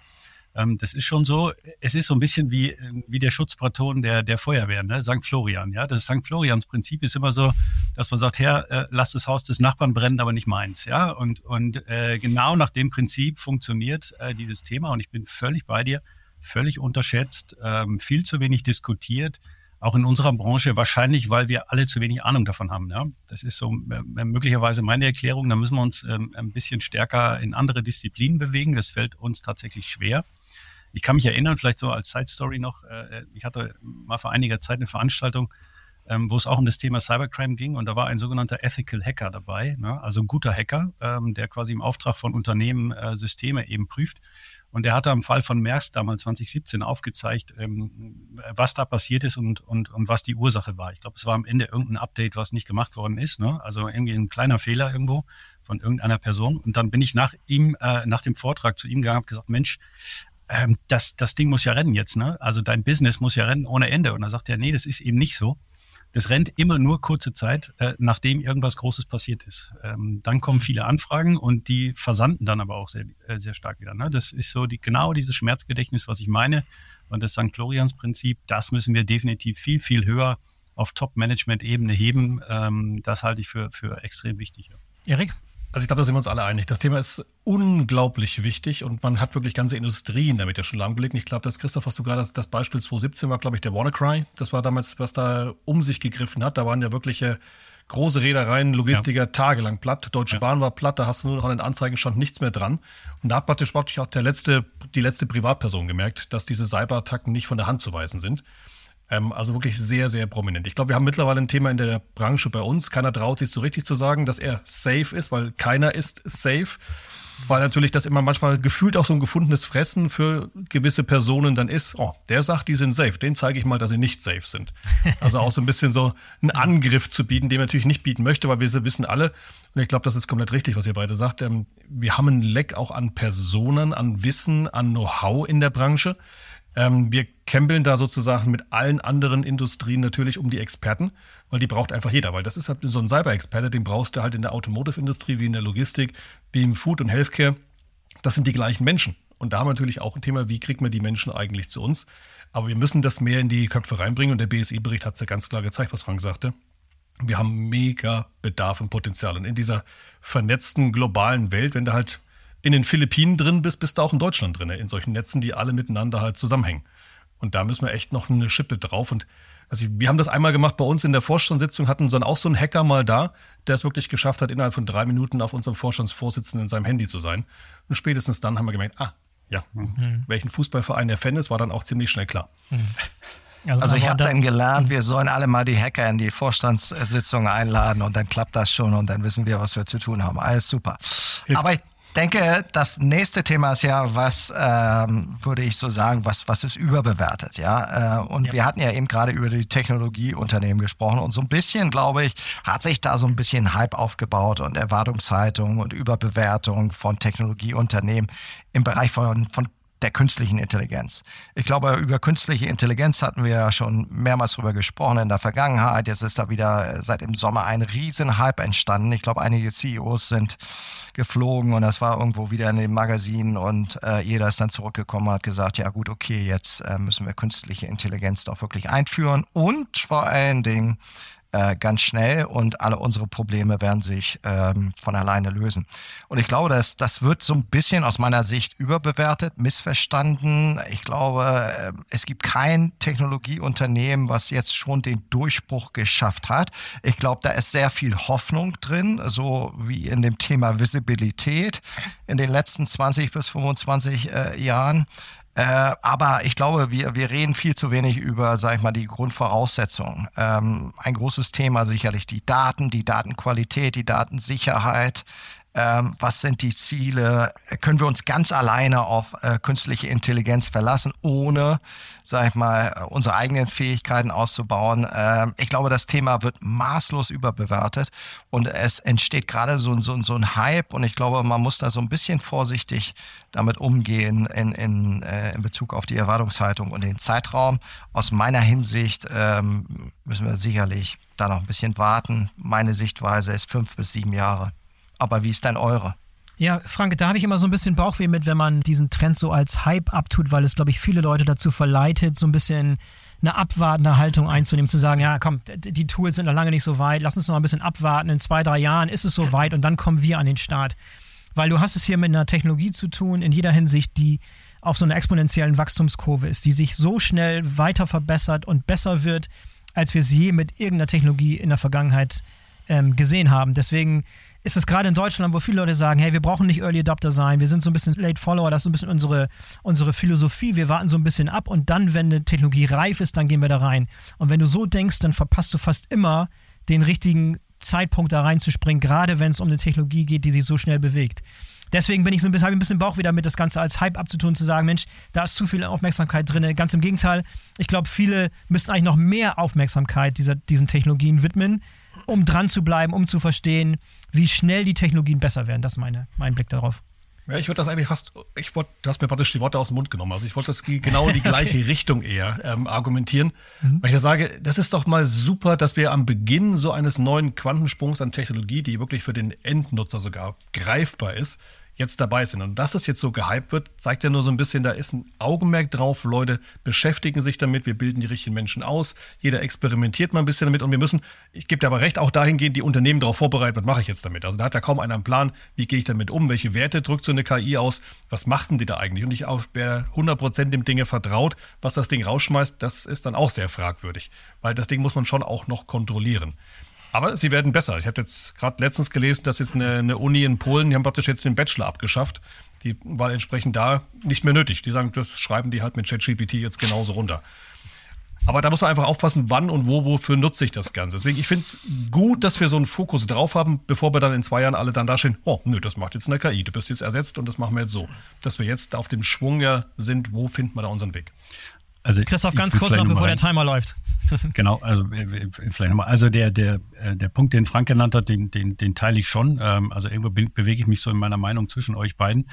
B: Ähm, das ist schon so. Es ist so ein bisschen wie, wie der Schutzbraton der, der Feuerwehr, ne? St. Florian. Ja, das St. Florians Prinzip ist immer so, dass man sagt, Herr, äh, lass das Haus des Nachbarn brennen, aber nicht meins. Ja, und, und äh, genau nach dem Prinzip funktioniert äh, dieses Thema. Und ich bin völlig bei dir, völlig unterschätzt, ähm, viel zu wenig diskutiert auch in unserer Branche wahrscheinlich, weil wir alle zu wenig Ahnung davon haben. Ja? Das ist so äh, möglicherweise meine Erklärung. Da müssen wir uns ähm, ein bisschen stärker in andere Disziplinen bewegen. Das fällt uns tatsächlich schwer. Ich kann mich erinnern, vielleicht so als Side Story noch, äh, ich hatte mal vor einiger Zeit eine Veranstaltung, ähm, wo es auch um das Thema Cybercrime ging und da war ein sogenannter Ethical Hacker dabei, ne? also ein guter Hacker, ähm, der quasi im Auftrag von Unternehmen äh, Systeme eben prüft. Und er hatte am Fall von Maersk damals 2017 aufgezeigt, ähm, was da passiert ist und, und, und was die Ursache war. Ich glaube, es war am Ende irgendein Update, was nicht gemacht worden ist. Ne? Also irgendwie ein kleiner Fehler irgendwo von irgendeiner Person. Und dann bin ich nach ihm, äh, nach dem Vortrag zu ihm gegangen und gesagt, Mensch, ähm, das, das Ding muss ja rennen jetzt. Ne? Also dein Business muss ja rennen ohne Ende. Und er sagt er, nee, das ist eben nicht so. Das rennt immer nur kurze Zeit, äh, nachdem irgendwas Großes passiert ist. Ähm, dann kommen mhm. viele Anfragen und die versanden dann aber auch sehr, äh, sehr stark wieder. Ne? Das ist so die, genau dieses Schmerzgedächtnis, was ich meine. Und das St. Florians Prinzip, das müssen wir definitiv viel, viel höher auf Top-Management-Ebene heben. Ähm, das halte ich für, für extrem wichtig.
A: Erik?
D: Also ich glaube, da sind wir uns alle einig. Das Thema ist unglaublich wichtig und man hat wirklich ganze Industrien damit ja schon lahmgelegt. Ich glaube, das Christoph, was du gerade das, das Beispiel 2017 war, glaube ich, der WannaCry. Das war damals, was da um sich gegriffen hat. Da waren ja wirkliche große Reedereien, Logistiker ja. tagelang platt. Deutsche ja. Bahn war platt, da hast du nur noch an den Anzeigen stand nichts mehr dran. Und da hat praktisch, praktisch auch der letzte, die letzte Privatperson gemerkt, dass diese Cyberattacken nicht von der Hand zu weisen sind. Ähm, also wirklich sehr, sehr prominent. Ich glaube, wir haben mittlerweile ein Thema in der Branche bei uns. Keiner traut sich so richtig zu sagen, dass er safe ist, weil keiner ist safe. Weil natürlich das immer manchmal gefühlt auch so ein gefundenes Fressen für gewisse Personen dann ist. Oh, der sagt, die sind safe. Den zeige ich mal, dass sie nicht safe sind. Also auch so ein bisschen so einen Angriff zu bieten, den man natürlich nicht bieten möchte, weil wir wissen alle, und ich glaube, das ist komplett richtig, was ihr beide sagt. Ähm, wir haben ein Leck auch an Personen, an Wissen, an Know-how in der Branche. Ähm, wir kämpeln da sozusagen mit allen anderen Industrien natürlich um die Experten, weil die braucht einfach jeder, weil das ist halt so ein Cyber-Experte, den brauchst du halt in der Automotive-Industrie, wie in der Logistik, wie im Food- und Healthcare. Das sind die gleichen Menschen. Und da haben wir natürlich auch ein Thema, wie kriegt man die Menschen eigentlich zu uns? Aber wir müssen das mehr in die Köpfe reinbringen und der BSI-Bericht hat es ja ganz klar gezeigt, was Frank sagte. Wir haben mega Bedarf und Potenzial. Und in dieser vernetzten globalen Welt, wenn du halt in den Philippinen drin bist, bist du auch in Deutschland drin, in solchen Netzen, die alle miteinander halt zusammenhängen. Und da müssen wir echt noch eine Schippe drauf. Und also wir haben das einmal gemacht bei uns in der Vorstandssitzung, hatten dann auch so einen Hacker mal da, der es wirklich geschafft hat, innerhalb von drei Minuten auf unserem Vorstandsvorsitzenden in seinem Handy zu sein. Und spätestens dann haben wir gemerkt, ah, ja, mhm. welchen Fußballverein der Fan ist, war dann auch ziemlich schnell klar.
E: Mhm. Also, also ich habe dann gelernt, wir sollen alle mal die Hacker in die Vorstandssitzung einladen und dann klappt das schon und dann wissen wir, was wir zu tun haben. Alles super. Hilft. Aber ich denke, das nächste Thema ist ja, was ähm, würde ich so sagen, was, was ist überbewertet, ja. Äh, und ja. wir hatten ja eben gerade über die Technologieunternehmen gesprochen und so ein bisschen, glaube ich, hat sich da so ein bisschen Hype aufgebaut und Erwartungshaltung und Überbewertung von Technologieunternehmen im Bereich von, von der künstlichen Intelligenz. Ich glaube, über künstliche Intelligenz hatten wir ja schon mehrmals drüber gesprochen in der Vergangenheit. Jetzt ist da wieder äh, seit dem Sommer ein Riesenhype entstanden. Ich glaube, einige CEOs sind geflogen und das war irgendwo wieder in dem Magazin und äh, jeder ist dann zurückgekommen und hat gesagt, ja gut, okay, jetzt äh, müssen wir künstliche Intelligenz doch wirklich einführen und vor allen Dingen äh, ganz schnell und alle unsere Probleme werden sich ähm, von alleine lösen. Und ich glaube, dass das wird so ein bisschen aus meiner Sicht überbewertet, missverstanden. Ich glaube, äh, es gibt kein Technologieunternehmen, was jetzt schon den Durchbruch geschafft hat. Ich glaube, da ist sehr viel Hoffnung drin, so wie in dem Thema Visibilität in den letzten 20 bis 25 äh, Jahren. Äh, aber ich glaube, wir, wir reden viel zu wenig über, sag ich mal, die Grundvoraussetzungen. Ähm, ein großes Thema sicherlich die Daten, die Datenqualität, die Datensicherheit ähm, was sind die Ziele, können wir uns ganz alleine auf äh, künstliche Intelligenz verlassen, ohne, sag ich mal, unsere eigenen Fähigkeiten auszubauen. Ähm, ich glaube, das Thema wird maßlos überbewertet und es entsteht gerade so, so, so ein Hype und ich glaube, man muss da so ein bisschen vorsichtig damit umgehen in, in, äh, in Bezug auf die Erwartungshaltung und den Zeitraum. Aus meiner Hinsicht ähm, müssen wir sicherlich da noch ein bisschen warten. Meine Sichtweise ist fünf bis sieben Jahre. Aber wie ist denn eure?
A: Ja, Frank, da habe ich immer so ein bisschen Bauchweh mit, wenn man diesen Trend so als Hype abtut, weil es, glaube ich, viele Leute dazu verleitet, so ein bisschen eine abwartende Haltung einzunehmen, zu sagen, ja, komm, die Tools sind noch lange nicht so weit, lass uns noch ein bisschen abwarten, in zwei, drei Jahren ist es so weit und dann kommen wir an den Start. Weil du hast es hier mit einer Technologie zu tun, in jeder Hinsicht, die auf so einer exponentiellen Wachstumskurve ist, die sich so schnell weiter verbessert und besser wird, als wir es je mit irgendeiner Technologie in der Vergangenheit ähm, gesehen haben. Deswegen ist es gerade in Deutschland, wo viele Leute sagen, hey, wir brauchen nicht Early Adopter sein, wir sind so ein bisschen Late Follower, das ist so ein bisschen unsere, unsere Philosophie, wir warten so ein bisschen ab und dann, wenn eine Technologie reif ist, dann gehen wir da rein. Und wenn du so denkst, dann verpasst du fast immer den richtigen Zeitpunkt da reinzuspringen, gerade wenn es um eine Technologie geht, die sich so schnell bewegt. Deswegen bin ich so ein bisschen, ein bisschen Bauch wieder mit, das Ganze als Hype abzutun, zu sagen, Mensch, da ist zu viel Aufmerksamkeit drin. Ganz im Gegenteil, ich glaube, viele müssten eigentlich noch mehr Aufmerksamkeit dieser, diesen Technologien widmen, um dran zu bleiben, um zu verstehen, wie schnell die Technologien besser werden. Das ist meine, mein Blick darauf.
D: Ja, ich würde das eigentlich fast, ich wollte, du hast mir praktisch die Worte aus dem Mund genommen. Also ich wollte das genau in die gleiche okay. Richtung eher ähm, argumentieren. Mhm. Weil ich sage, das ist doch mal super, dass wir am Beginn so eines neuen Quantensprungs an Technologie, die wirklich für den Endnutzer sogar greifbar ist, jetzt dabei sind. Und dass das jetzt so gehypt wird, zeigt ja nur so ein bisschen, da ist ein Augenmerk drauf. Leute beschäftigen sich damit, wir bilden die richtigen Menschen aus, jeder experimentiert mal ein bisschen damit und wir müssen, ich gebe dir aber recht, auch dahingehend die Unternehmen darauf vorbereiten, was mache ich jetzt damit. Also da hat ja kaum einer einen Plan, wie gehe ich damit um, welche Werte drückt so eine KI aus, was machten die da eigentlich? Und ich auch, wer 100% dem Dinge vertraut, was das Ding rausschmeißt, das ist dann auch sehr fragwürdig, weil das Ding muss man schon auch noch kontrollieren. Aber sie werden besser. Ich habe jetzt gerade letztens gelesen, dass jetzt eine, eine, Uni in Polen, die haben praktisch jetzt den Bachelor abgeschafft. Die war entsprechend da nicht mehr nötig. Die sagen, das schreiben die halt mit ChatGPT jetzt genauso runter. Aber da muss man einfach aufpassen, wann und wo, wofür nutze ich das Ganze. Deswegen, ich finde es gut, dass wir so einen Fokus drauf haben, bevor wir dann in zwei Jahren alle dann dastehen, oh, nö, das macht jetzt eine KI, du bist jetzt ersetzt und das machen wir jetzt so. Dass wir jetzt auf dem Schwung sind, wo finden wir da unseren Weg.
A: Also Christoph, ganz kurz noch, bevor der Timer läuft.
B: genau, also vielleicht nochmal. Also der, der, äh, der Punkt, den Frank genannt hat, den, den, den teile ich schon. Ähm, also irgendwo bewege ich mich so in meiner Meinung zwischen euch beiden.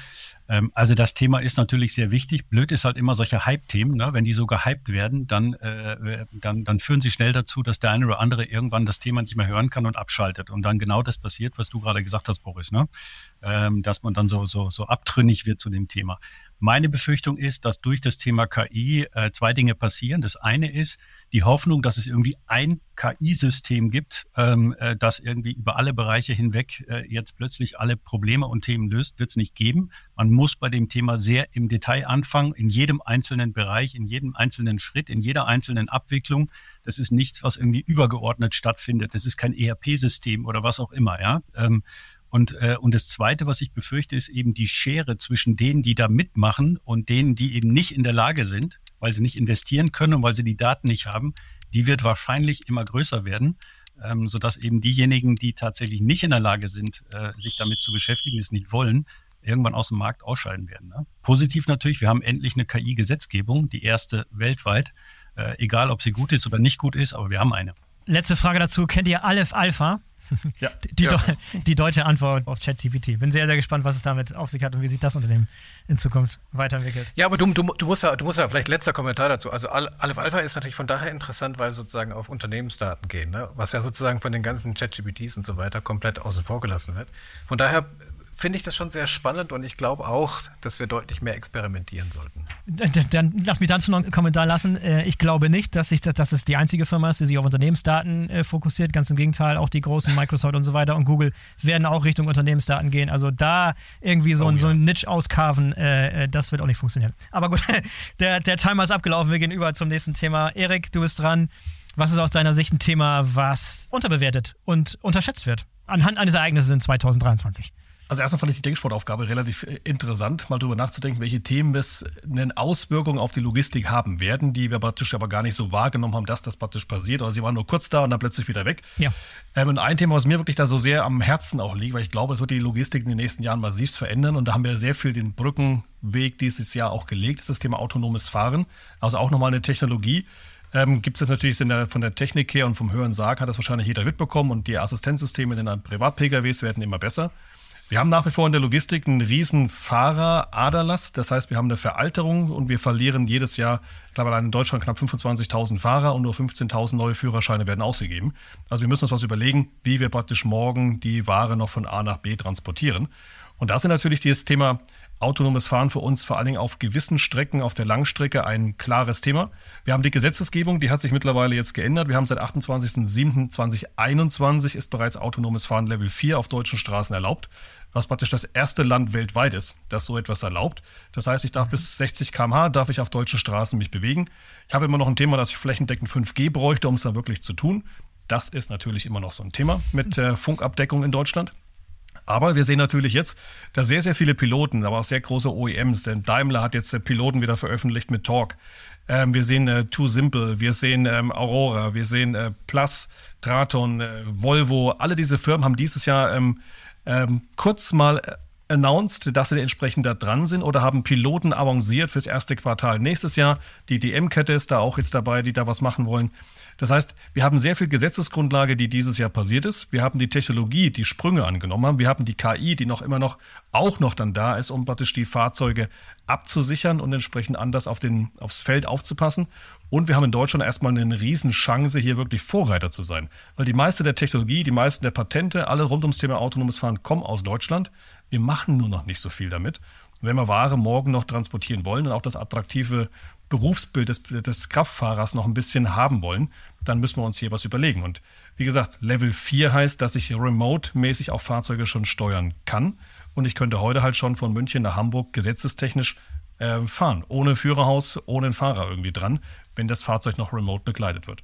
B: Ähm, also das Thema ist natürlich sehr wichtig. Blöd ist halt immer solche Hype-Themen. Ne? Wenn die so gehypt werden, dann, äh, dann, dann führen sie schnell dazu, dass der eine oder andere irgendwann das Thema nicht mehr hören kann und abschaltet. Und dann genau das passiert, was du gerade gesagt hast, Boris. Ne? Ähm, dass man dann so, so, so abtrünnig wird zu dem Thema. Meine Befürchtung ist, dass durch das Thema KI äh, zwei Dinge passieren. Das eine ist die Hoffnung, dass es irgendwie ein KI-System gibt, ähm, äh, das irgendwie über alle Bereiche hinweg äh, jetzt plötzlich alle Probleme und Themen löst, wird es nicht geben. Man muss bei dem Thema sehr im Detail anfangen, in jedem einzelnen Bereich, in jedem einzelnen Schritt, in jeder einzelnen Abwicklung. Das ist nichts, was irgendwie übergeordnet stattfindet. Das ist kein ERP-System oder was auch immer. Ja. Ähm, und, äh, und das Zweite, was ich befürchte, ist eben die Schere zwischen denen, die da mitmachen und denen, die eben nicht in der Lage sind, weil sie nicht investieren können und weil sie die Daten nicht haben, die wird wahrscheinlich immer größer werden, ähm, sodass eben diejenigen, die tatsächlich nicht in der Lage sind, äh, sich damit zu beschäftigen, es nicht wollen, irgendwann aus dem Markt ausscheiden werden. Ne? Positiv natürlich, wir haben endlich eine KI-Gesetzgebung, die erste weltweit, äh, egal ob sie gut ist oder nicht gut ist, aber wir haben eine.
A: Letzte Frage dazu, kennt ihr Aleph Alpha? Ja, die, ja. die, deutsche Antwort auf ChatGPT. Bin sehr, sehr gespannt, was es damit auf sich hat und wie sich das Unternehmen in Zukunft weiterentwickelt.
C: Ja, aber du, du, du, musst, ja, du musst ja vielleicht letzter Kommentar dazu. Also Aleph Alpha ist natürlich von daher interessant, weil sozusagen auf Unternehmensdaten gehen, ne? was ja sozusagen von den ganzen ChatGPTs und so weiter komplett außen vor gelassen wird. Von daher finde ich das schon sehr spannend und ich glaube auch, dass wir deutlich mehr experimentieren sollten.
A: Dann lass mich dazu noch einen Kommentar lassen. Äh, ich glaube nicht, dass, ich, dass es die einzige Firma ist, die sich auf Unternehmensdaten äh, fokussiert. Ganz im Gegenteil, auch die großen Microsoft und so weiter und Google werden auch Richtung Unternehmensdaten gehen. Also da irgendwie so, oh, ein, ja. so ein Niche auskarven, äh, das wird auch nicht funktionieren. Aber gut, der, der Timer ist abgelaufen. Wir gehen über zum nächsten Thema. Erik, du bist dran. Was ist aus deiner Sicht ein Thema, was unterbewertet und unterschätzt wird? Anhand eines Ereignisses in 2023.
D: Also erstmal fand ich die Denksportaufgabe relativ äh, interessant, mal darüber nachzudenken, welche Themen es eine Auswirkung auf die Logistik haben werden, die wir praktisch aber gar nicht so wahrgenommen haben, dass das praktisch passiert. Oder sie waren nur kurz da und dann plötzlich wieder weg. Ja. Ähm, und ein Thema, was mir wirklich da so sehr am Herzen auch liegt, weil ich glaube, es wird die Logistik in den nächsten Jahren massiv verändern. Und da haben wir sehr viel den Brückenweg dieses Jahr auch gelegt, ist das Thema autonomes Fahren. Also auch nochmal eine Technologie. Ähm, gibt es natürlich der, von der Technik her und vom Hören Sarg hat das wahrscheinlich jeder mitbekommen und die Assistenzsysteme in den Privat-PKWs werden immer besser. Wir haben nach wie vor in der Logistik einen riesen Fahrer-Aderlass. Das heißt, wir haben eine Veralterung und wir verlieren jedes Jahr, ich glaube, allein in Deutschland knapp 25.000 Fahrer und nur 15.000 neue Führerscheine werden ausgegeben. Also wir müssen uns was überlegen, wie wir praktisch morgen die Ware noch von A nach B transportieren. Und da ist natürlich dieses Thema autonomes Fahren für uns vor allen Dingen auf gewissen Strecken auf der Langstrecke ein klares Thema. Wir haben die Gesetzesgebung, die hat sich mittlerweile jetzt geändert. Wir haben seit 28.07.2021 ist bereits autonomes Fahren Level 4 auf deutschen Straßen erlaubt was praktisch das erste Land weltweit ist, das so etwas erlaubt. Das heißt, ich darf mhm. bis 60 km/h darf ich auf deutschen Straßen mich bewegen. Ich habe immer noch ein Thema, dass ich flächendeckend 5G bräuchte, um es dann wirklich zu tun. Das ist natürlich immer noch so ein Thema mit äh, Funkabdeckung in Deutschland. Aber wir sehen natürlich jetzt, dass sehr, sehr viele Piloten, aber auch sehr große OEMs, denn Daimler hat jetzt äh, Piloten wieder veröffentlicht mit Talk. Ähm, wir sehen äh, Too Simple, wir sehen ähm, Aurora, wir sehen äh, Plus, Traton, äh, Volvo. Alle diese Firmen haben dieses Jahr ähm, ähm, kurz mal äh, announced, dass sie entsprechend da dran sind oder haben Piloten avanciert fürs erste Quartal nächstes Jahr. Die DM-Kette ist da auch jetzt dabei, die da was machen wollen. Das heißt, wir haben sehr viel Gesetzesgrundlage, die dieses Jahr passiert ist. Wir haben die Technologie, die Sprünge angenommen haben. Wir haben die KI, die noch immer noch auch noch dann da ist, um praktisch die Fahrzeuge abzusichern und entsprechend anders auf den, aufs Feld aufzupassen. Und wir haben in Deutschland erstmal eine Riesenchance, hier wirklich Vorreiter zu sein. Weil die meiste der Technologie, die meisten der Patente, alle rund ums Thema autonomes Fahren kommen aus Deutschland. Wir machen nur noch nicht so viel damit. Und wenn wir Ware morgen noch transportieren wollen und auch das attraktive Berufsbild des, des Kraftfahrers noch ein bisschen haben wollen, dann müssen wir uns hier was überlegen. Und wie gesagt, Level 4 heißt, dass ich remote-mäßig auch Fahrzeuge schon steuern kann. Und ich könnte heute halt schon von München nach Hamburg gesetzestechnisch äh, fahren, ohne Führerhaus, ohne einen Fahrer irgendwie dran, wenn das Fahrzeug noch remote begleitet wird.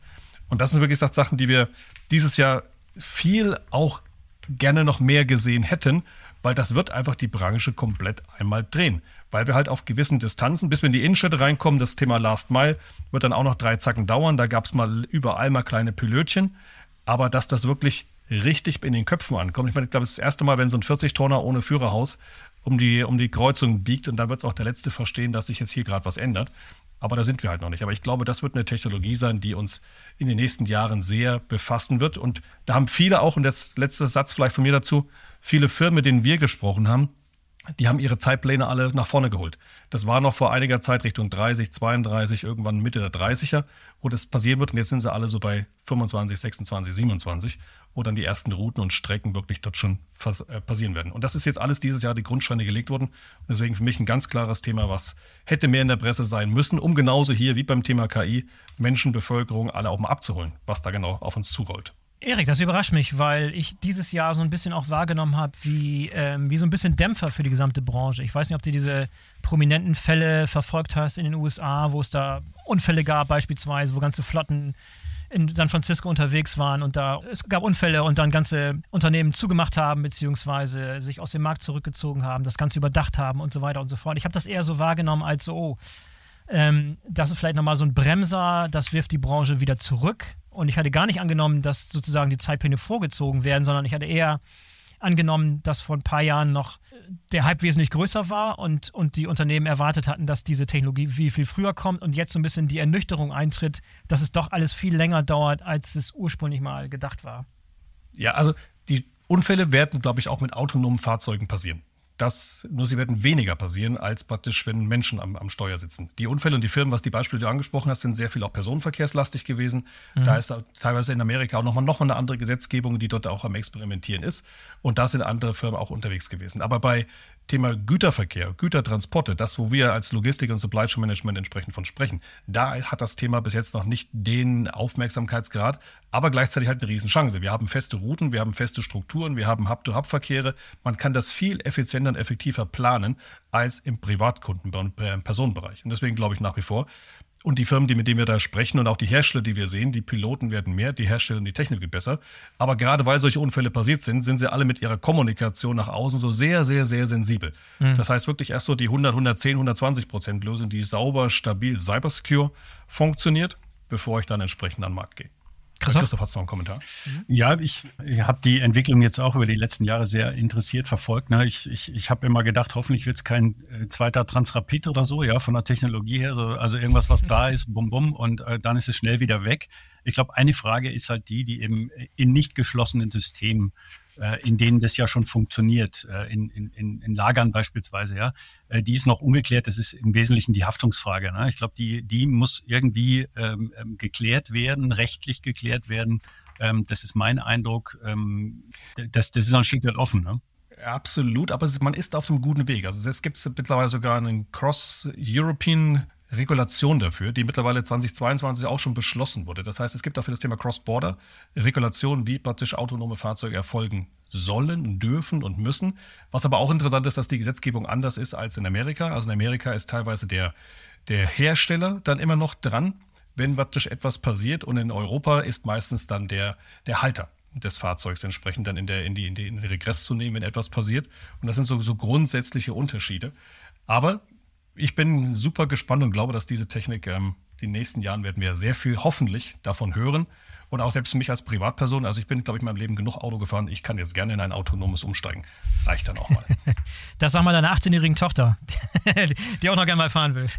D: Und das sind wirklich gesagt Sachen, die wir dieses Jahr viel auch gerne noch mehr gesehen hätten, weil das wird einfach die Branche komplett einmal drehen. Weil wir halt auf gewissen Distanzen, bis wir in die Innenstädte reinkommen, das Thema Last Mile wird dann auch noch drei Zacken dauern. Da gab es mal überall mal kleine Pilötchen. Aber dass das wirklich richtig in den Köpfen ankommt. Ich meine, ich glaube, das erste Mal, wenn so ein 40-Tonner ohne Führerhaus um die, um die Kreuzung biegt und dann wird es auch der Letzte verstehen, dass sich jetzt hier gerade was ändert. Aber da sind wir halt noch nicht. Aber ich glaube, das wird eine Technologie sein, die uns in den nächsten Jahren sehr befassen wird. Und da haben viele auch, und das letzte Satz vielleicht von mir dazu, viele Firmen, mit denen wir gesprochen haben, die haben ihre Zeitpläne alle nach vorne geholt. Das war noch vor einiger Zeit Richtung 30, 32, irgendwann Mitte der 30er, wo das passieren wird. Und jetzt sind sie alle so bei 25, 26, 27, wo dann die ersten Routen und Strecken wirklich dort schon äh, passieren werden. Und das ist jetzt alles dieses Jahr die Grundsteine gelegt worden. Und deswegen für mich ein ganz klares Thema, was hätte mehr in der Presse sein müssen, um genauso hier wie beim Thema KI Menschen, Bevölkerung alle auch mal abzuholen, was da genau auf uns zurollt.
A: Erik, das überrascht mich, weil ich dieses Jahr so ein bisschen auch wahrgenommen habe, wie, ähm, wie so ein bisschen Dämpfer für die gesamte Branche. Ich weiß nicht, ob du diese prominenten Fälle verfolgt hast in den USA, wo es da Unfälle gab, beispielsweise, wo ganze Flotten in San Francisco unterwegs waren und da es gab Unfälle und dann ganze Unternehmen zugemacht haben, beziehungsweise sich aus dem Markt zurückgezogen haben, das Ganze überdacht haben und so weiter und so fort. Ich habe das eher so wahrgenommen als so, oh, ähm, das ist vielleicht nochmal so ein Bremser, das wirft die Branche wieder zurück. Und ich hatte gar nicht angenommen, dass sozusagen die Zeitpläne vorgezogen werden, sondern ich hatte eher angenommen, dass vor ein paar Jahren noch der Hype wesentlich größer war und, und die Unternehmen erwartet hatten, dass diese Technologie viel, viel früher kommt und jetzt so ein bisschen die Ernüchterung eintritt, dass es doch alles viel länger dauert, als es ursprünglich mal gedacht war.
D: Ja, also die Unfälle werden, glaube ich, auch mit autonomen Fahrzeugen passieren. Das, nur sie werden weniger passieren, als praktisch, wenn Menschen am, am Steuer sitzen. Die Unfälle und die Firmen, was die Beispiele, die du angesprochen hast, sind sehr viel auch personenverkehrslastig gewesen. Mhm. Da ist teilweise in Amerika auch nochmal noch mal eine andere Gesetzgebung, die dort auch am Experimentieren ist. Und da sind andere Firmen auch unterwegs gewesen. Aber bei Thema Güterverkehr, Gütertransporte, das, wo wir als Logistik- und Supply Chain Management entsprechend von sprechen, da hat das Thema bis jetzt noch nicht den Aufmerksamkeitsgrad, aber gleichzeitig halt eine Riesenchance. Wir haben feste Routen, wir haben feste Strukturen, wir haben Hub-to-Hub-Verkehre. Man kann das viel effizienter und effektiver planen als im Privatkunden- und Personenbereich. Und deswegen glaube ich nach wie vor, und die Firmen, die, mit denen wir da sprechen und auch die Hersteller, die wir sehen, die Piloten werden mehr, die Hersteller und die Technik wird besser. Aber gerade weil solche Unfälle passiert sind, sind sie alle mit ihrer Kommunikation nach außen so sehr, sehr, sehr sensibel. Mhm. Das heißt wirklich erst so die 100, 110, 120 Prozent Lösung, die sauber, stabil, cybersecure funktioniert, bevor ich dann entsprechend an den Markt gehe.
B: Christoph, Christoph hat noch einen Kommentar. Mhm. Ja, ich, ich habe die Entwicklung jetzt auch über die letzten Jahre sehr interessiert verfolgt. Ne? Ich, ich, ich habe immer gedacht, hoffentlich wird es kein äh, zweiter Transrapid oder so, ja, von der Technologie her. So, also irgendwas, was da ist, bum bum, und äh, dann ist es schnell wieder weg. Ich glaube, eine Frage ist halt die, die eben in nicht geschlossenen Systemen äh, in denen das ja schon funktioniert, äh, in, in, in Lagern beispielsweise, ja, äh, die ist noch ungeklärt. Das ist im Wesentlichen die Haftungsfrage. Ne? Ich glaube, die, die muss irgendwie ähm, ähm, geklärt werden, rechtlich geklärt werden. Ähm, das ist mein Eindruck. Ähm, das, das ist noch ein Stück weit offen. Ne?
D: Absolut, aber man ist auf einem guten Weg. Also es gibt mittlerweile sogar einen Cross-European Regulation dafür, die mittlerweile 2022 auch schon beschlossen wurde. Das heißt, es gibt dafür das Thema Cross-Border Regulation, wie praktisch autonome Fahrzeuge erfolgen sollen, dürfen und müssen. Was aber auch interessant ist, dass die Gesetzgebung anders ist als in Amerika. Also in Amerika ist teilweise der, der Hersteller dann immer noch dran, wenn praktisch etwas passiert. Und in Europa ist meistens dann der, der Halter des Fahrzeugs entsprechend dann in, der, in, die, in, die, in den Regress zu nehmen, wenn etwas passiert. Und das sind so, so grundsätzliche Unterschiede. Aber ich bin super gespannt und glaube, dass diese Technik ähm, in den nächsten Jahren werden wir sehr viel hoffentlich davon hören. Und auch selbst für mich als Privatperson, also ich bin, glaube ich, in meinem Leben genug Auto gefahren, ich kann jetzt gerne in ein autonomes umsteigen. Reicht dann auch mal.
A: Das sag mal deiner 18-jährigen Tochter, die auch noch gerne mal fahren will.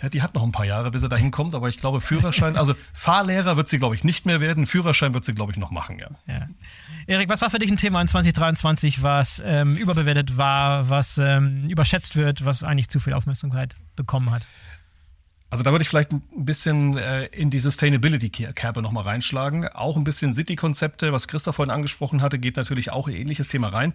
D: Ja, die hat noch ein paar Jahre, bis sie dahin kommt, aber ich glaube, Führerschein, also Fahrlehrer wird sie, glaube ich, nicht mehr werden. Führerschein wird sie, glaube ich, noch machen, ja. ja.
A: Erik, was war für dich ein Thema in 2023, was ähm, überbewertet war, was ähm, überschätzt wird, was eigentlich zu viel Aufmerksamkeit bekommen hat?
D: Also da würde ich vielleicht ein bisschen äh, in die Sustainability-Kerbe nochmal reinschlagen. Auch ein bisschen City-Konzepte, was Christoph vorhin angesprochen hatte, geht natürlich auch in ein ähnliches Thema rein.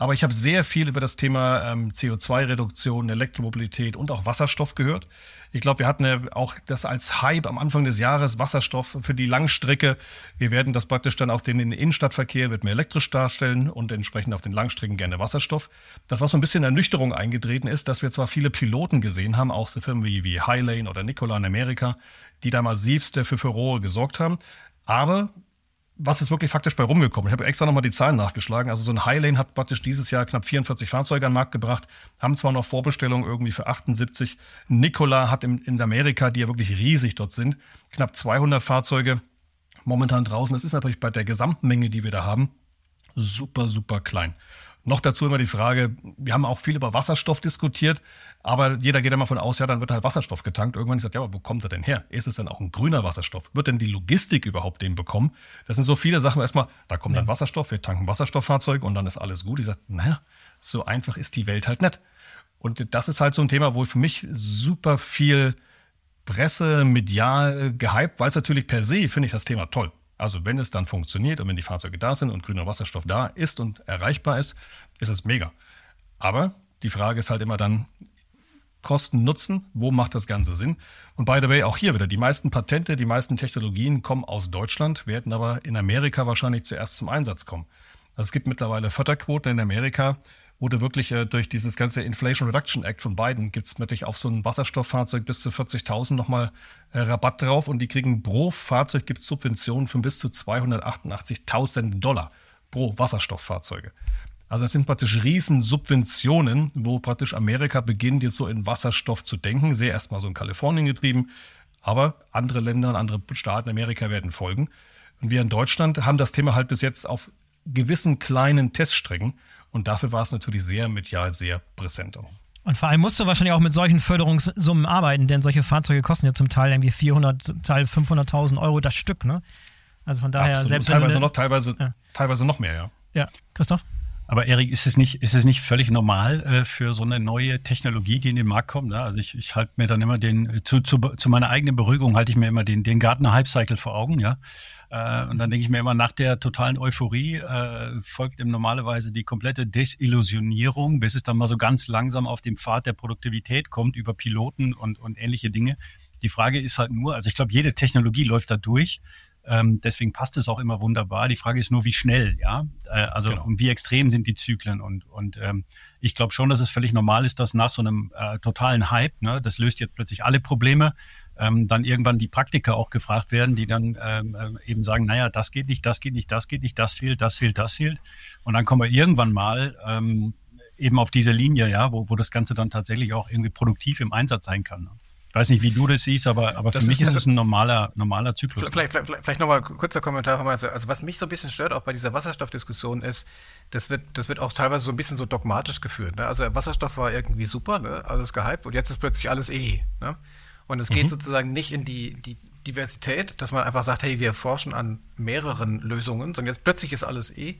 D: Aber ich habe sehr viel über das Thema ähm, CO2-Reduktion, Elektromobilität und auch Wasserstoff gehört. Ich glaube, wir hatten ja auch das als Hype am Anfang des Jahres, Wasserstoff für die Langstrecke. Wir werden das praktisch dann auf den Innenstadtverkehr wird mehr elektrisch darstellen und entsprechend auf den Langstrecken gerne Wasserstoff. Das, was so ein bisschen Ernüchterung eingetreten ist, dass wir zwar viele Piloten gesehen haben, auch so Firmen wie, wie Highlane oder Nikola in Amerika, die da massivst für Furore gesorgt haben. Aber was ist wirklich faktisch bei rumgekommen? Ich habe extra nochmal die Zahlen nachgeschlagen. Also so ein Highlane hat praktisch dieses Jahr knapp 44 Fahrzeuge an den Markt gebracht, haben zwar noch Vorbestellungen irgendwie für 78. Nikola hat in, in Amerika, die ja wirklich riesig dort sind, knapp 200 Fahrzeuge momentan draußen. Das ist natürlich bei der Gesamtmenge, die wir da haben, super, super klein. Noch dazu immer die Frage, wir haben auch viel über Wasserstoff diskutiert, aber jeder geht immer von aus, ja, dann wird halt Wasserstoff getankt. Irgendwann ist gesagt, ja, aber wo kommt er denn her? Ist es dann auch ein grüner Wasserstoff? Wird denn die Logistik überhaupt den bekommen? Das sind so viele Sachen. Erstmal, da kommt dann Wasserstoff, wir tanken Wasserstofffahrzeuge und dann ist alles gut. Ich sage, naja, so einfach ist die Welt halt nicht. Und das ist halt so ein Thema, wo für mich super viel Presse, medial gehypt, weil es natürlich per se finde ich das Thema toll. Also wenn es dann funktioniert und wenn die Fahrzeuge da sind und grüner Wasserstoff da ist und erreichbar ist, ist es mega. Aber die Frage ist halt immer dann, Kosten Nutzen, wo macht das Ganze Sinn? Und by the way, auch hier wieder, die meisten Patente, die meisten Technologien kommen aus Deutschland, werden aber in Amerika wahrscheinlich zuerst zum Einsatz kommen. Also es gibt mittlerweile Förderquoten in Amerika, wo du wirklich äh, durch dieses ganze Inflation Reduction Act von Biden gibt es natürlich auf so ein Wasserstofffahrzeug bis zu 40.000 nochmal äh, Rabatt drauf und die kriegen pro Fahrzeug gibt Subventionen von bis zu 288.000 Dollar pro Wasserstofffahrzeuge. Also das sind praktisch Riesensubventionen, wo praktisch Amerika beginnt jetzt so in Wasserstoff zu denken. Sehr erstmal so in Kalifornien getrieben, aber andere Länder und andere Staaten Amerika werden folgen. Und wir in Deutschland haben das Thema halt bis jetzt auf gewissen kleinen Teststrecken und dafür war es natürlich sehr medial sehr präsent auch.
A: Und vor allem musst du wahrscheinlich auch mit solchen Förderungssummen arbeiten, denn solche Fahrzeuge kosten ja zum Teil irgendwie 400, zum Teil 500.000 Euro das Stück, ne? Also von daher
D: Absolut.
A: selbst
D: teilweise noch, teilweise, ja. teilweise noch mehr, ja.
A: Ja, Christoph?
B: Aber Erik, ist es nicht, ist es nicht völlig normal äh, für so eine neue Technologie, die in den Markt kommt? Ne? Also ich, ich halte mir dann immer den, zu, zu, zu meiner eigenen Beruhigung halte ich mir immer den, den Gartner Hype Cycle vor Augen, ja. Äh, und dann denke ich mir immer, nach der totalen Euphorie äh, folgt ihm normalerweise die komplette Desillusionierung, bis es dann mal so ganz langsam auf dem Pfad der Produktivität kommt über Piloten und, und ähnliche Dinge. Die Frage ist halt nur, also ich glaube, jede Technologie läuft da durch. Ähm, deswegen passt es auch immer wunderbar. Die Frage ist nur, wie schnell, ja. Äh, also genau. wie extrem sind die Zyklen und und ähm, ich glaube schon, dass es völlig normal ist, dass nach so einem äh, totalen Hype, ne, das löst jetzt plötzlich alle Probleme, ähm, dann irgendwann die Praktiker auch gefragt werden, die dann ähm, äh, eben sagen, naja, das geht nicht, das geht nicht, das geht nicht, das fehlt, das fehlt, das fehlt. Und dann kommen wir irgendwann mal ähm, eben auf diese Linie, ja, wo, wo das Ganze dann tatsächlich auch irgendwie produktiv im Einsatz sein kann. Ne? Ich weiß nicht, wie du das siehst, aber, aber für mich ist es ein normaler, normaler Zyklus.
C: Vielleicht, vielleicht, vielleicht nochmal ein kurzer Kommentar. Also was mich so ein bisschen stört, auch bei dieser Wasserstoffdiskussion, ist, das wird, das wird auch teilweise so ein bisschen so dogmatisch geführt. Ne? Also Wasserstoff war irgendwie super, ne? alles gehypt und jetzt ist plötzlich alles eh. Ne? Und es geht mhm. sozusagen nicht in die, die Diversität, dass man einfach sagt, hey, wir forschen an mehreren Lösungen, sondern jetzt plötzlich ist alles eh.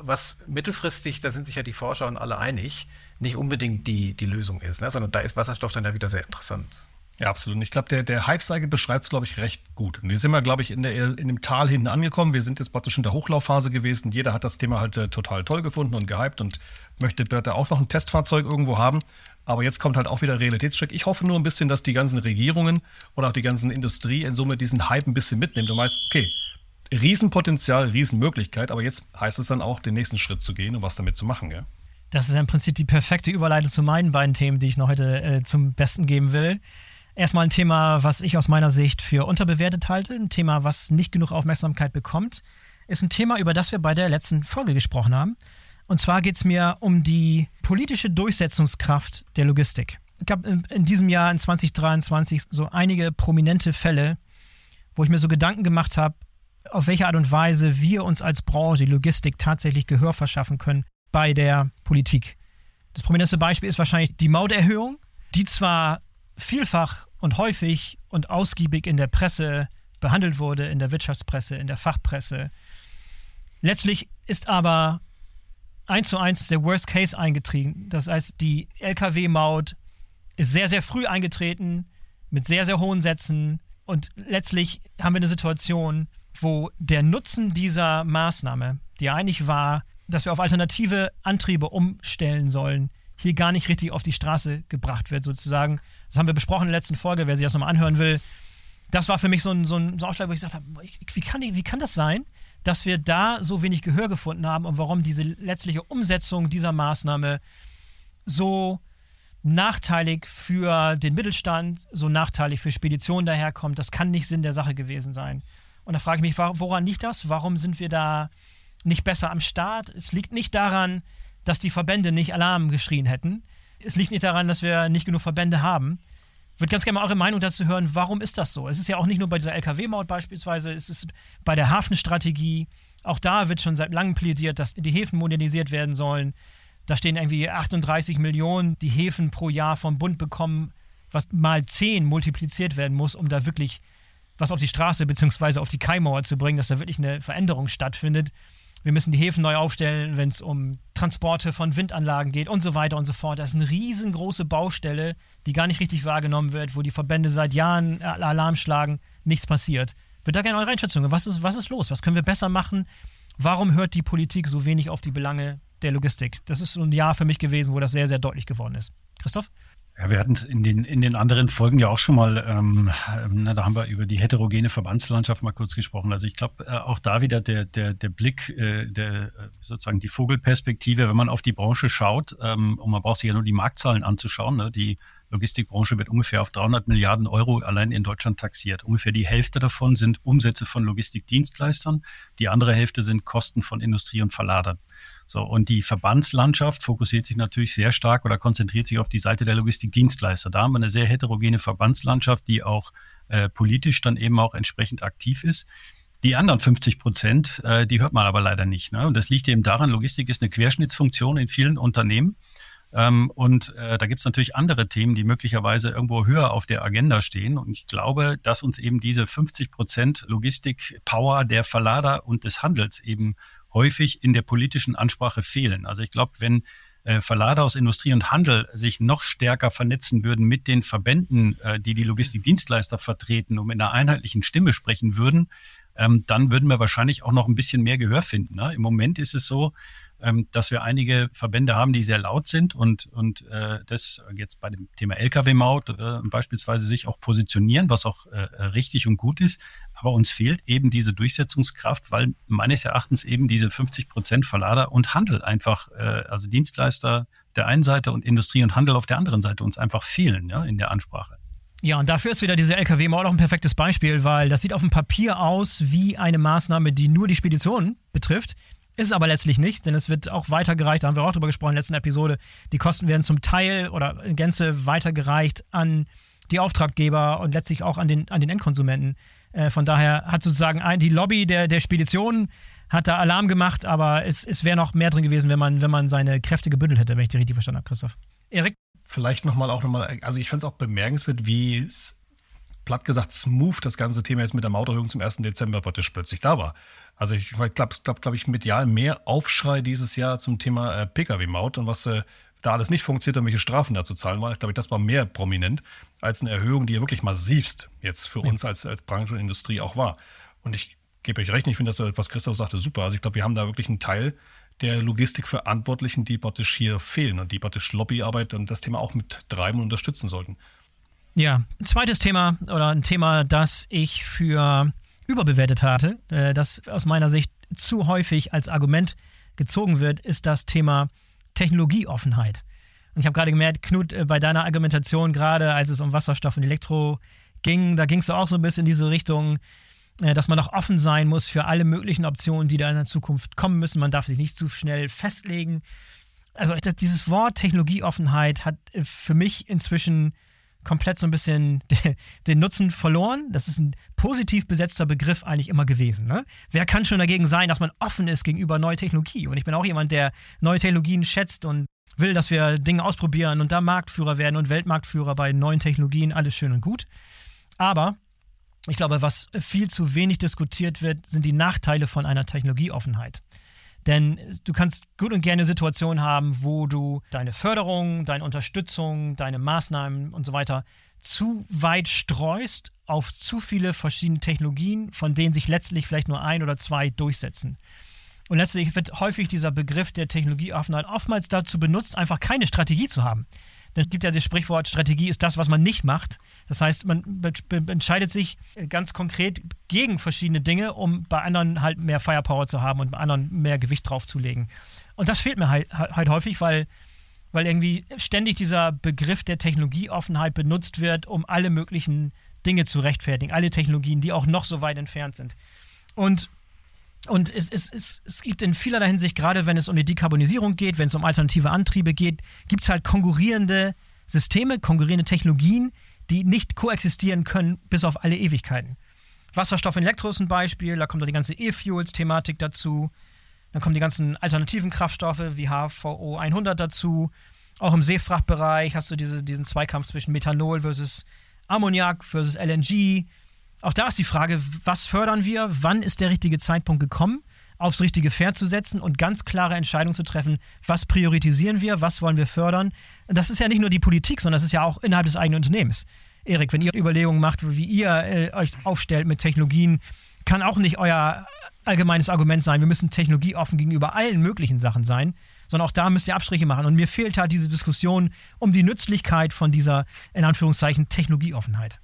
C: Was mittelfristig, da sind sich ja die Forscher und alle einig, nicht unbedingt die, die Lösung ist, ne? sondern da ist Wasserstoff dann ja wieder sehr interessant.
D: Ja, absolut. Ich glaube, der, der Hype-Cycle beschreibt es, glaube ich, recht gut. Und wir sind wir, glaube ich, in, der, in dem Tal hinten angekommen. Wir sind jetzt praktisch in der Hochlaufphase gewesen. Jeder hat das Thema halt äh, total toll gefunden und gehypt und möchte da auch noch ein Testfahrzeug irgendwo haben. Aber jetzt kommt halt auch wieder Realitätscheck. Ich hoffe nur ein bisschen, dass die ganzen Regierungen oder auch die ganzen Industrie in Summe diesen Hype ein bisschen mitnimmt und weißt, okay, Riesenpotenzial, Riesenmöglichkeit, aber jetzt heißt es dann auch, den nächsten Schritt zu gehen und was damit zu machen, ja.
A: Das ist im Prinzip die perfekte Überleitung zu meinen beiden Themen, die ich noch heute äh, zum Besten geben will. Erstmal ein Thema, was ich aus meiner Sicht für unterbewertet halte, ein Thema, was nicht genug Aufmerksamkeit bekommt, ist ein Thema, über das wir bei der letzten Folge gesprochen haben. Und zwar geht es mir um die politische Durchsetzungskraft der Logistik. Es gab in diesem Jahr, in 2023, so einige prominente Fälle, wo ich mir so Gedanken gemacht habe, auf welche Art und Weise wir uns als Branche, die Logistik, tatsächlich Gehör verschaffen können bei der Politik. Das prominenteste Beispiel ist wahrscheinlich die Mauterhöhung, die zwar vielfach und häufig und ausgiebig in der Presse behandelt wurde, in der Wirtschaftspresse, in der Fachpresse. Letztlich ist aber eins zu eins der Worst Case eingetrieben. Das heißt, die Lkw-Maut ist sehr, sehr früh eingetreten, mit sehr, sehr hohen Sätzen. Und letztlich haben wir eine Situation, wo der Nutzen dieser Maßnahme, die eigentlich war, dass wir auf alternative Antriebe umstellen sollen, hier gar nicht richtig auf die Straße gebracht wird, sozusagen. Das haben wir besprochen in der letzten Folge, wer sich das nochmal anhören will. Das war für mich so ein, so ein Ausschlag, wo ich gesagt habe, wie kann, wie kann das sein, dass wir da so wenig Gehör gefunden haben und warum diese letztliche Umsetzung dieser Maßnahme so nachteilig für den Mittelstand, so nachteilig für Speditionen daherkommt. Das kann nicht Sinn der Sache gewesen sein. Und da frage ich mich, woran liegt das? Warum sind wir da nicht besser am Start? Es liegt nicht daran, dass die Verbände nicht Alarm geschrien hätten. Es liegt nicht daran, dass wir nicht genug Verbände haben. Ich würde ganz gerne mal eure Meinung dazu hören, warum ist das so? Es ist ja auch nicht nur bei dieser Lkw-Maut beispielsweise, es ist bei der Hafenstrategie. Auch da wird schon seit langem plädiert, dass die Häfen modernisiert werden sollen. Da stehen irgendwie 38 Millionen, die Häfen pro Jahr vom Bund bekommen, was mal 10 multipliziert werden muss, um da wirklich was auf die Straße bzw. auf die Kaimauer zu bringen, dass da wirklich eine Veränderung stattfindet. Wir müssen die Häfen neu aufstellen, wenn es um Transporte von Windanlagen geht und so weiter und so fort. Das ist eine riesengroße Baustelle, die gar nicht richtig wahrgenommen wird, wo die Verbände seit Jahren Alarm schlagen, nichts passiert. Wird da gerne eure Einschätzung. Was ist, was ist los? Was können wir besser machen? Warum hört die Politik so wenig auf die Belange der Logistik? Das ist so ein Jahr für mich gewesen, wo das sehr, sehr deutlich geworden ist. Christoph?
B: Ja, wir hatten in den, in den anderen Folgen ja auch schon mal, ähm, na, da haben wir über die heterogene Verbandslandschaft mal kurz gesprochen. Also ich glaube, äh, auch da wieder der, der, der Blick, äh, der sozusagen die Vogelperspektive, wenn man auf die Branche schaut, ähm, und man braucht sich ja nur die Marktzahlen anzuschauen, ne, die Logistikbranche wird ungefähr auf 300 Milliarden Euro allein in Deutschland taxiert. Ungefähr die Hälfte davon sind Umsätze von Logistikdienstleistern, die andere Hälfte sind Kosten von Industrie und Verladern. So, und die Verbandslandschaft fokussiert sich natürlich sehr stark oder konzentriert sich auf die Seite der Logistikdienstleister. Da haben wir eine sehr heterogene Verbandslandschaft, die auch äh, politisch dann eben auch entsprechend aktiv ist. Die anderen 50 Prozent, äh, die hört man aber leider nicht. Ne? Und das liegt eben daran, Logistik ist eine Querschnittsfunktion in vielen Unternehmen. Ähm, und äh, da gibt es natürlich andere Themen, die möglicherweise irgendwo höher auf der Agenda stehen. Und ich glaube, dass uns eben diese 50 Prozent Logistik-Power der Verlader und des Handels eben häufig in der politischen Ansprache fehlen. Also ich glaube, wenn äh, Verlader aus Industrie und Handel sich noch stärker vernetzen würden mit den Verbänden, äh, die die Logistikdienstleister vertreten, um in einer einheitlichen Stimme sprechen würden, ähm, dann würden wir wahrscheinlich auch noch ein bisschen mehr Gehör finden. Ne? Im Moment ist es so, ähm, dass wir einige Verbände haben, die sehr laut sind und, und äh, das jetzt bei dem Thema Lkw-Maut äh, beispielsweise sich auch positionieren, was auch äh, richtig und gut ist. Aber uns fehlt eben diese Durchsetzungskraft, weil meines Erachtens eben diese 50 Prozent Verlader und Handel einfach, äh, also Dienstleister der einen Seite und Industrie und Handel auf der anderen Seite uns einfach fehlen ja, in der Ansprache.
A: Ja, und dafür ist wieder diese Lkw-Maut auch ein perfektes Beispiel, weil das sieht auf dem Papier aus wie eine Maßnahme, die nur die Spedition betrifft. Ist aber letztlich nicht, denn es wird auch weitergereicht, da haben wir auch drüber gesprochen in der letzten Episode. Die Kosten werden zum Teil oder in Gänze weitergereicht an die Auftraggeber und letztlich auch an den, an den Endkonsumenten. Äh, von daher hat sozusagen ein, die Lobby der, der Speditionen hat da Alarm gemacht, aber es, es wäre noch mehr drin gewesen, wenn man, wenn man seine Kräfte gebündelt hätte, wenn ich die richtig verstanden habe, Christoph.
D: Erik? Vielleicht nochmal auch nochmal, also ich finde es auch bemerkenswert, wie platt gesagt smooth das ganze Thema jetzt mit der Mauterhöhung zum 1. Dezember praktisch plötzlich da war. Also ich glaube, glaub, glaub ich, medial mehr Aufschrei dieses Jahr zum Thema äh, Pkw-Maut und was äh, da alles nicht funktioniert und welche Strafen da zu zahlen waren. Ich glaube, das war mehr prominent als eine Erhöhung, die ja wirklich massivst jetzt für ja. uns als, als Branche und Industrie auch war. Und ich gebe euch recht, ich finde das, was Christoph sagte, super. Also ich glaube, wir haben da wirklich einen Teil der Logistikverantwortlichen, die praktisch hier fehlen und die praktisch Lobbyarbeit und das Thema auch mit treiben und unterstützen sollten.
A: Ja, ein zweites Thema oder ein Thema, das ich für überbewertet hatte, äh, das aus meiner Sicht zu häufig als Argument gezogen wird, ist das Thema Technologieoffenheit. Und ich habe gerade gemerkt, Knut, äh, bei deiner Argumentation, gerade als es um Wasserstoff und Elektro ging, da ging es auch so ein bisschen in diese Richtung, äh, dass man auch offen sein muss für alle möglichen Optionen, die da in der Zukunft kommen müssen. Man darf sich nicht zu schnell festlegen. Also dieses Wort Technologieoffenheit hat für mich inzwischen komplett so ein bisschen den Nutzen verloren. Das ist ein positiv besetzter Begriff eigentlich immer gewesen. Ne? Wer kann schon dagegen sein, dass man offen ist gegenüber neuer Technologie? Und ich bin auch jemand, der neue Technologien schätzt und will, dass wir Dinge ausprobieren und da Marktführer werden und Weltmarktführer bei neuen Technologien, alles schön und gut. Aber ich glaube, was viel zu wenig diskutiert wird, sind die Nachteile von einer Technologieoffenheit. Denn du kannst gut und gerne Situationen haben, wo du deine Förderung, deine Unterstützung, deine Maßnahmen und so weiter zu weit streust auf zu viele verschiedene Technologien, von denen sich letztlich vielleicht nur ein oder zwei durchsetzen. Und letztlich wird häufig dieser Begriff der Technologieoffenheit oftmals dazu benutzt, einfach keine Strategie zu haben. Es gibt ja das Sprichwort, Strategie ist das, was man nicht macht. Das heißt, man entscheidet sich ganz konkret gegen verschiedene Dinge, um bei anderen halt mehr Firepower zu haben und bei anderen mehr Gewicht draufzulegen. Und das fehlt mir halt, halt häufig, weil, weil irgendwie ständig dieser Begriff der Technologieoffenheit benutzt wird, um alle möglichen Dinge zu rechtfertigen, alle Technologien, die auch noch so weit entfernt sind. Und und es, es, es, es gibt in vielerlei Hinsicht, gerade wenn es um die Dekarbonisierung geht, wenn es um alternative Antriebe geht, gibt es halt konkurrierende Systeme, konkurrierende Technologien, die nicht koexistieren können bis auf alle Ewigkeiten. Wasserstoff in Elektro ist ein Beispiel, da kommt da die ganze E-Fuels-Thematik dazu. Dann kommen die ganzen alternativen Kraftstoffe wie HVO 100 dazu. Auch im Seefrachtbereich hast du diese, diesen Zweikampf zwischen Methanol versus Ammoniak versus LNG. Auch da ist die Frage, was fördern wir? Wann ist der richtige Zeitpunkt gekommen, aufs richtige Pferd zu setzen und ganz klare Entscheidungen zu treffen? Was priorisieren wir? Was wollen wir fördern? Das ist ja nicht nur die Politik, sondern das ist ja auch innerhalb des eigenen Unternehmens. Erik, wenn ihr Überlegungen macht, wie ihr äh, euch aufstellt mit Technologien, kann auch nicht euer allgemeines Argument sein, wir müssen technologieoffen gegenüber allen möglichen Sachen sein, sondern auch da müsst ihr Abstriche machen. Und mir fehlt halt diese Diskussion um die Nützlichkeit von dieser, in Anführungszeichen, Technologieoffenheit.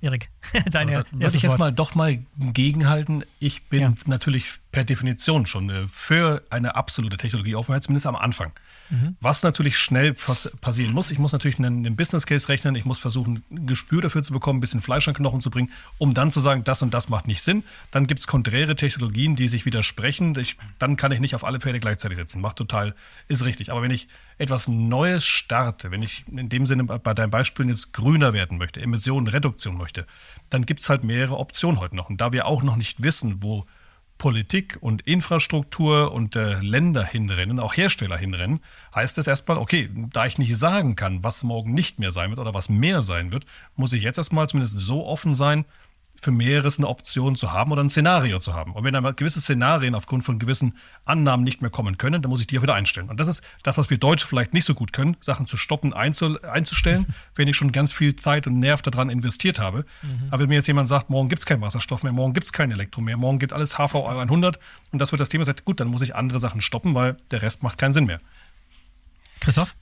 A: Erik,
D: deine also, Würde ich jetzt mal doch mal gegenhalten. Ich bin ja. natürlich per Definition schon äh, für eine absolute Technologieoffenheit, zumindest am Anfang. Mhm. Was natürlich schnell passieren muss, ich muss natürlich einen, einen, Business Case rechnen, ich muss versuchen, ein Gespür dafür zu bekommen, ein bisschen Fleisch an Knochen zu bringen, um dann zu sagen, das und das macht nicht Sinn. Dann gibt es konträre Technologien, die sich widersprechen. Ich, dann kann ich nicht auf alle Pferde gleichzeitig setzen. Macht total, ist richtig. Aber wenn ich etwas Neues starte, wenn ich in dem Sinne bei deinem Beispiel jetzt grüner werden möchte, Emissionenreduktion möchte, dann gibt es halt mehrere Optionen heute noch. Und da wir auch noch nicht wissen, wo Politik und Infrastruktur und äh, Länder hinrennen, auch Hersteller hinrennen, heißt es erstmal, okay, da ich nicht sagen kann, was morgen nicht mehr sein wird oder was mehr sein wird, muss ich jetzt erstmal zumindest so offen sein, für mehreres eine Option zu haben oder ein Szenario zu haben. Und wenn dann gewisse Szenarien aufgrund von gewissen Annahmen nicht mehr kommen können, dann muss ich die auch wieder einstellen. Und das ist das, was wir Deutsche vielleicht nicht so gut können, Sachen zu stoppen, einzu einzustellen, wenn ich schon ganz viel Zeit und Nerv daran investiert habe. Mhm. Aber wenn mir jetzt jemand sagt, morgen gibt es keinen Wasserstoff mehr, morgen gibt es kein Elektro mehr, morgen geht alles HV 100 und das wird das Thema, sagt, gut, dann muss ich andere Sachen stoppen, weil der Rest macht keinen Sinn mehr.
B: Christoph?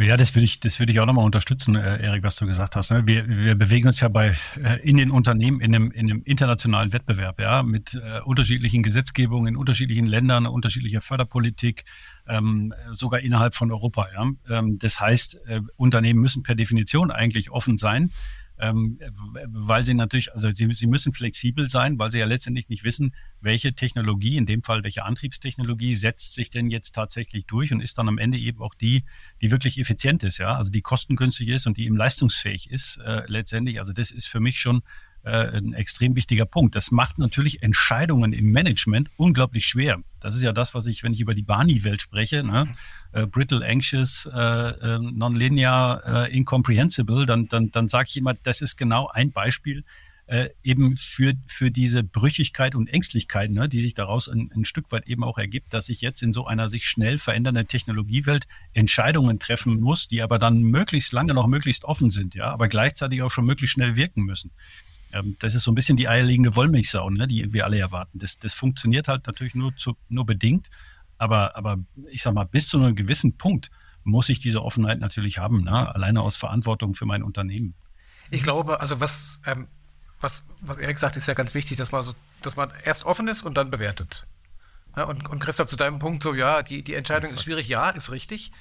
B: Ja, das würde ich, das würde ich auch nochmal unterstützen, äh, Erik, was du gesagt hast. Ne? Wir, wir bewegen uns ja bei äh, in den Unternehmen in einem, in einem internationalen Wettbewerb, ja, mit äh, unterschiedlichen Gesetzgebungen in unterschiedlichen Ländern, unterschiedlicher Förderpolitik, ähm, sogar innerhalb von Europa. Ja. Ähm, das heißt, äh, Unternehmen müssen per Definition eigentlich offen sein ähm, weil sie natürlich, also sie, sie müssen flexibel sein, weil sie ja letztendlich nicht wissen, welche Technologie, in dem Fall welche Antriebstechnologie setzt sich denn jetzt tatsächlich durch und ist dann am Ende eben auch die, die wirklich effizient ist, ja, also die kostengünstig ist und die eben leistungsfähig ist äh, letztendlich. Also das ist für mich schon ein extrem wichtiger Punkt. Das macht natürlich Entscheidungen im Management unglaublich schwer. Das ist ja das, was ich, wenn ich über die Barney-Welt spreche, ne? äh, brittle, anxious, äh, äh, nonlinear, äh, incomprehensible, dann, dann, dann sage ich immer, das ist genau ein Beispiel äh, eben für, für diese Brüchigkeit und Ängstlichkeit, ne, die sich daraus ein, ein Stück weit eben auch ergibt, dass ich jetzt in so einer sich schnell verändernden Technologiewelt Entscheidungen treffen muss, die aber dann möglichst lange noch möglichst offen sind, ja, aber gleichzeitig auch schon möglichst schnell wirken müssen. Ähm, das ist so ein bisschen die eierlegende Wollmilchsau, ne, die wir alle erwarten. Das, das funktioniert halt natürlich nur, zu, nur bedingt. Aber, aber ich sag mal, bis zu einem gewissen Punkt muss ich diese Offenheit natürlich haben, ne? alleine aus Verantwortung für mein Unternehmen.
C: Ich glaube, also was, ähm, was, was Erik sagt, ist ja ganz wichtig, dass man, so, dass man erst offen ist und dann bewertet. Ja, und, und Christoph, zu deinem Punkt, so ja, die, die Entscheidung ist schwierig, ja, ist richtig.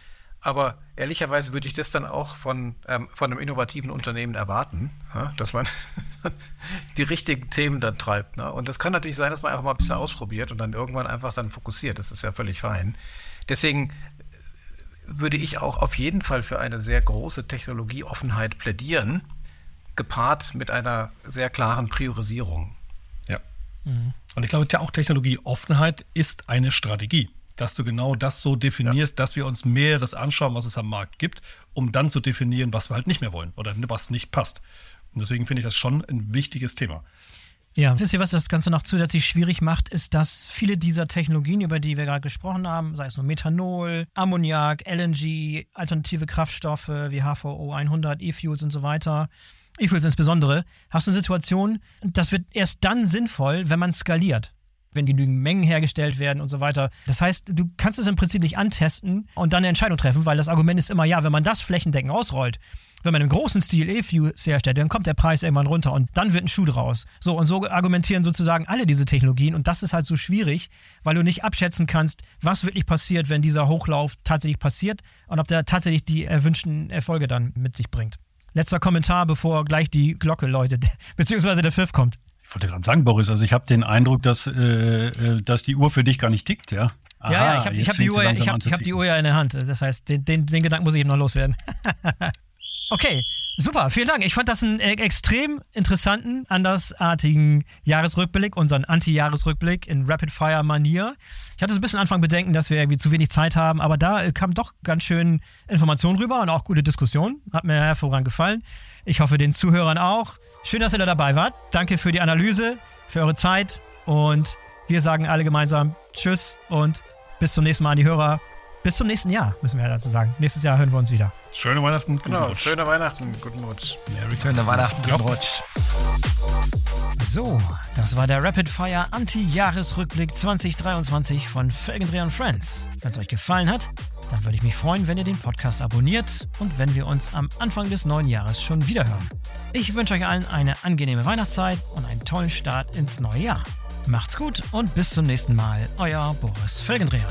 C: Aber ehrlicherweise würde ich das dann auch von, ähm, von einem innovativen Unternehmen erwarten, ja, dass man die richtigen Themen dann treibt. Ne? Und das kann natürlich sein, dass man einfach mal ein bisschen ausprobiert und dann irgendwann einfach dann fokussiert. Das ist ja völlig fein. Deswegen würde ich auch auf jeden Fall für eine sehr große Technologieoffenheit plädieren, gepaart mit einer sehr klaren Priorisierung.
D: Ja. Mhm. Und ich glaube, ja auch Technologieoffenheit ist eine Strategie dass du genau das so definierst, ja. dass wir uns mehreres anschauen, was es am Markt gibt, um dann zu definieren, was wir halt nicht mehr wollen oder was nicht passt. Und deswegen finde ich das schon ein wichtiges Thema.
A: Ja, wisst ihr, was das Ganze noch zusätzlich schwierig macht, ist, dass viele dieser Technologien, über die wir gerade gesprochen haben, sei es nur Methanol, Ammoniak, LNG, alternative Kraftstoffe wie HVO 100, E-Fuels und so weiter, E-Fuels insbesondere, hast du eine Situation, das wird erst dann sinnvoll, wenn man skaliert wenn genügend Mengen hergestellt werden und so weiter. Das heißt, du kannst es im Prinzip nicht antesten und dann eine Entscheidung treffen, weil das Argument ist immer, ja, wenn man das flächendeckend ausrollt, wenn man im großen Stil E-Fuels herstellt, dann kommt der Preis irgendwann runter und dann wird ein Schuh draus. So, und so argumentieren sozusagen alle diese Technologien und das ist halt so schwierig, weil du nicht abschätzen kannst, was wirklich passiert, wenn dieser Hochlauf tatsächlich passiert und ob der tatsächlich die erwünschten Erfolge dann mit sich bringt. Letzter Kommentar, bevor gleich die Glocke läutet, beziehungsweise der Pfiff kommt.
B: Ich wollte gerade sagen, Boris, also ich habe den Eindruck, dass, äh, äh, dass die Uhr für dich gar nicht tickt, ja?
A: Aha, ja, ja, ich habe hab die, Uhr, ich hab, ich hab die Uhr ja in der Hand. Das heißt, den, den, den Gedanken muss ich eben noch loswerden. Okay, super, vielen Dank. Ich fand das einen äh, extrem interessanten, andersartigen Jahresrückblick, unseren Anti-Jahresrückblick in Rapid-Fire-Manier. Ich hatte so ein bisschen Anfang Bedenken, dass wir irgendwie zu wenig Zeit haben, aber da äh, kam doch ganz schön Informationen rüber und auch gute Diskussion. Hat mir hervorragend gefallen. Ich hoffe, den Zuhörern auch. Schön, dass ihr da dabei wart. Danke für die Analyse, für eure Zeit und wir sagen alle gemeinsam Tschüss und bis zum nächsten Mal an die Hörer. Bis zum nächsten Jahr, müssen wir ja dazu sagen. Nächstes Jahr hören wir uns wieder.
D: Schöne Weihnachten, guten
C: genau,
D: Rutsch.
C: Schöne Weihnachten, guten Rutsch.
E: Merry Schöne Weihnachten, guten Rutsch.
A: So, das war der Rapid Fire Anti-Jahresrückblick 2023 von Felgendreher Friends. Wenn es euch gefallen hat, dann würde ich mich freuen, wenn ihr den Podcast abonniert und wenn wir uns am Anfang des neuen Jahres schon wieder hören. Ich wünsche euch allen eine angenehme Weihnachtszeit und einen tollen Start ins neue Jahr. Macht's gut und bis zum nächsten Mal, euer Boris Felgendreher.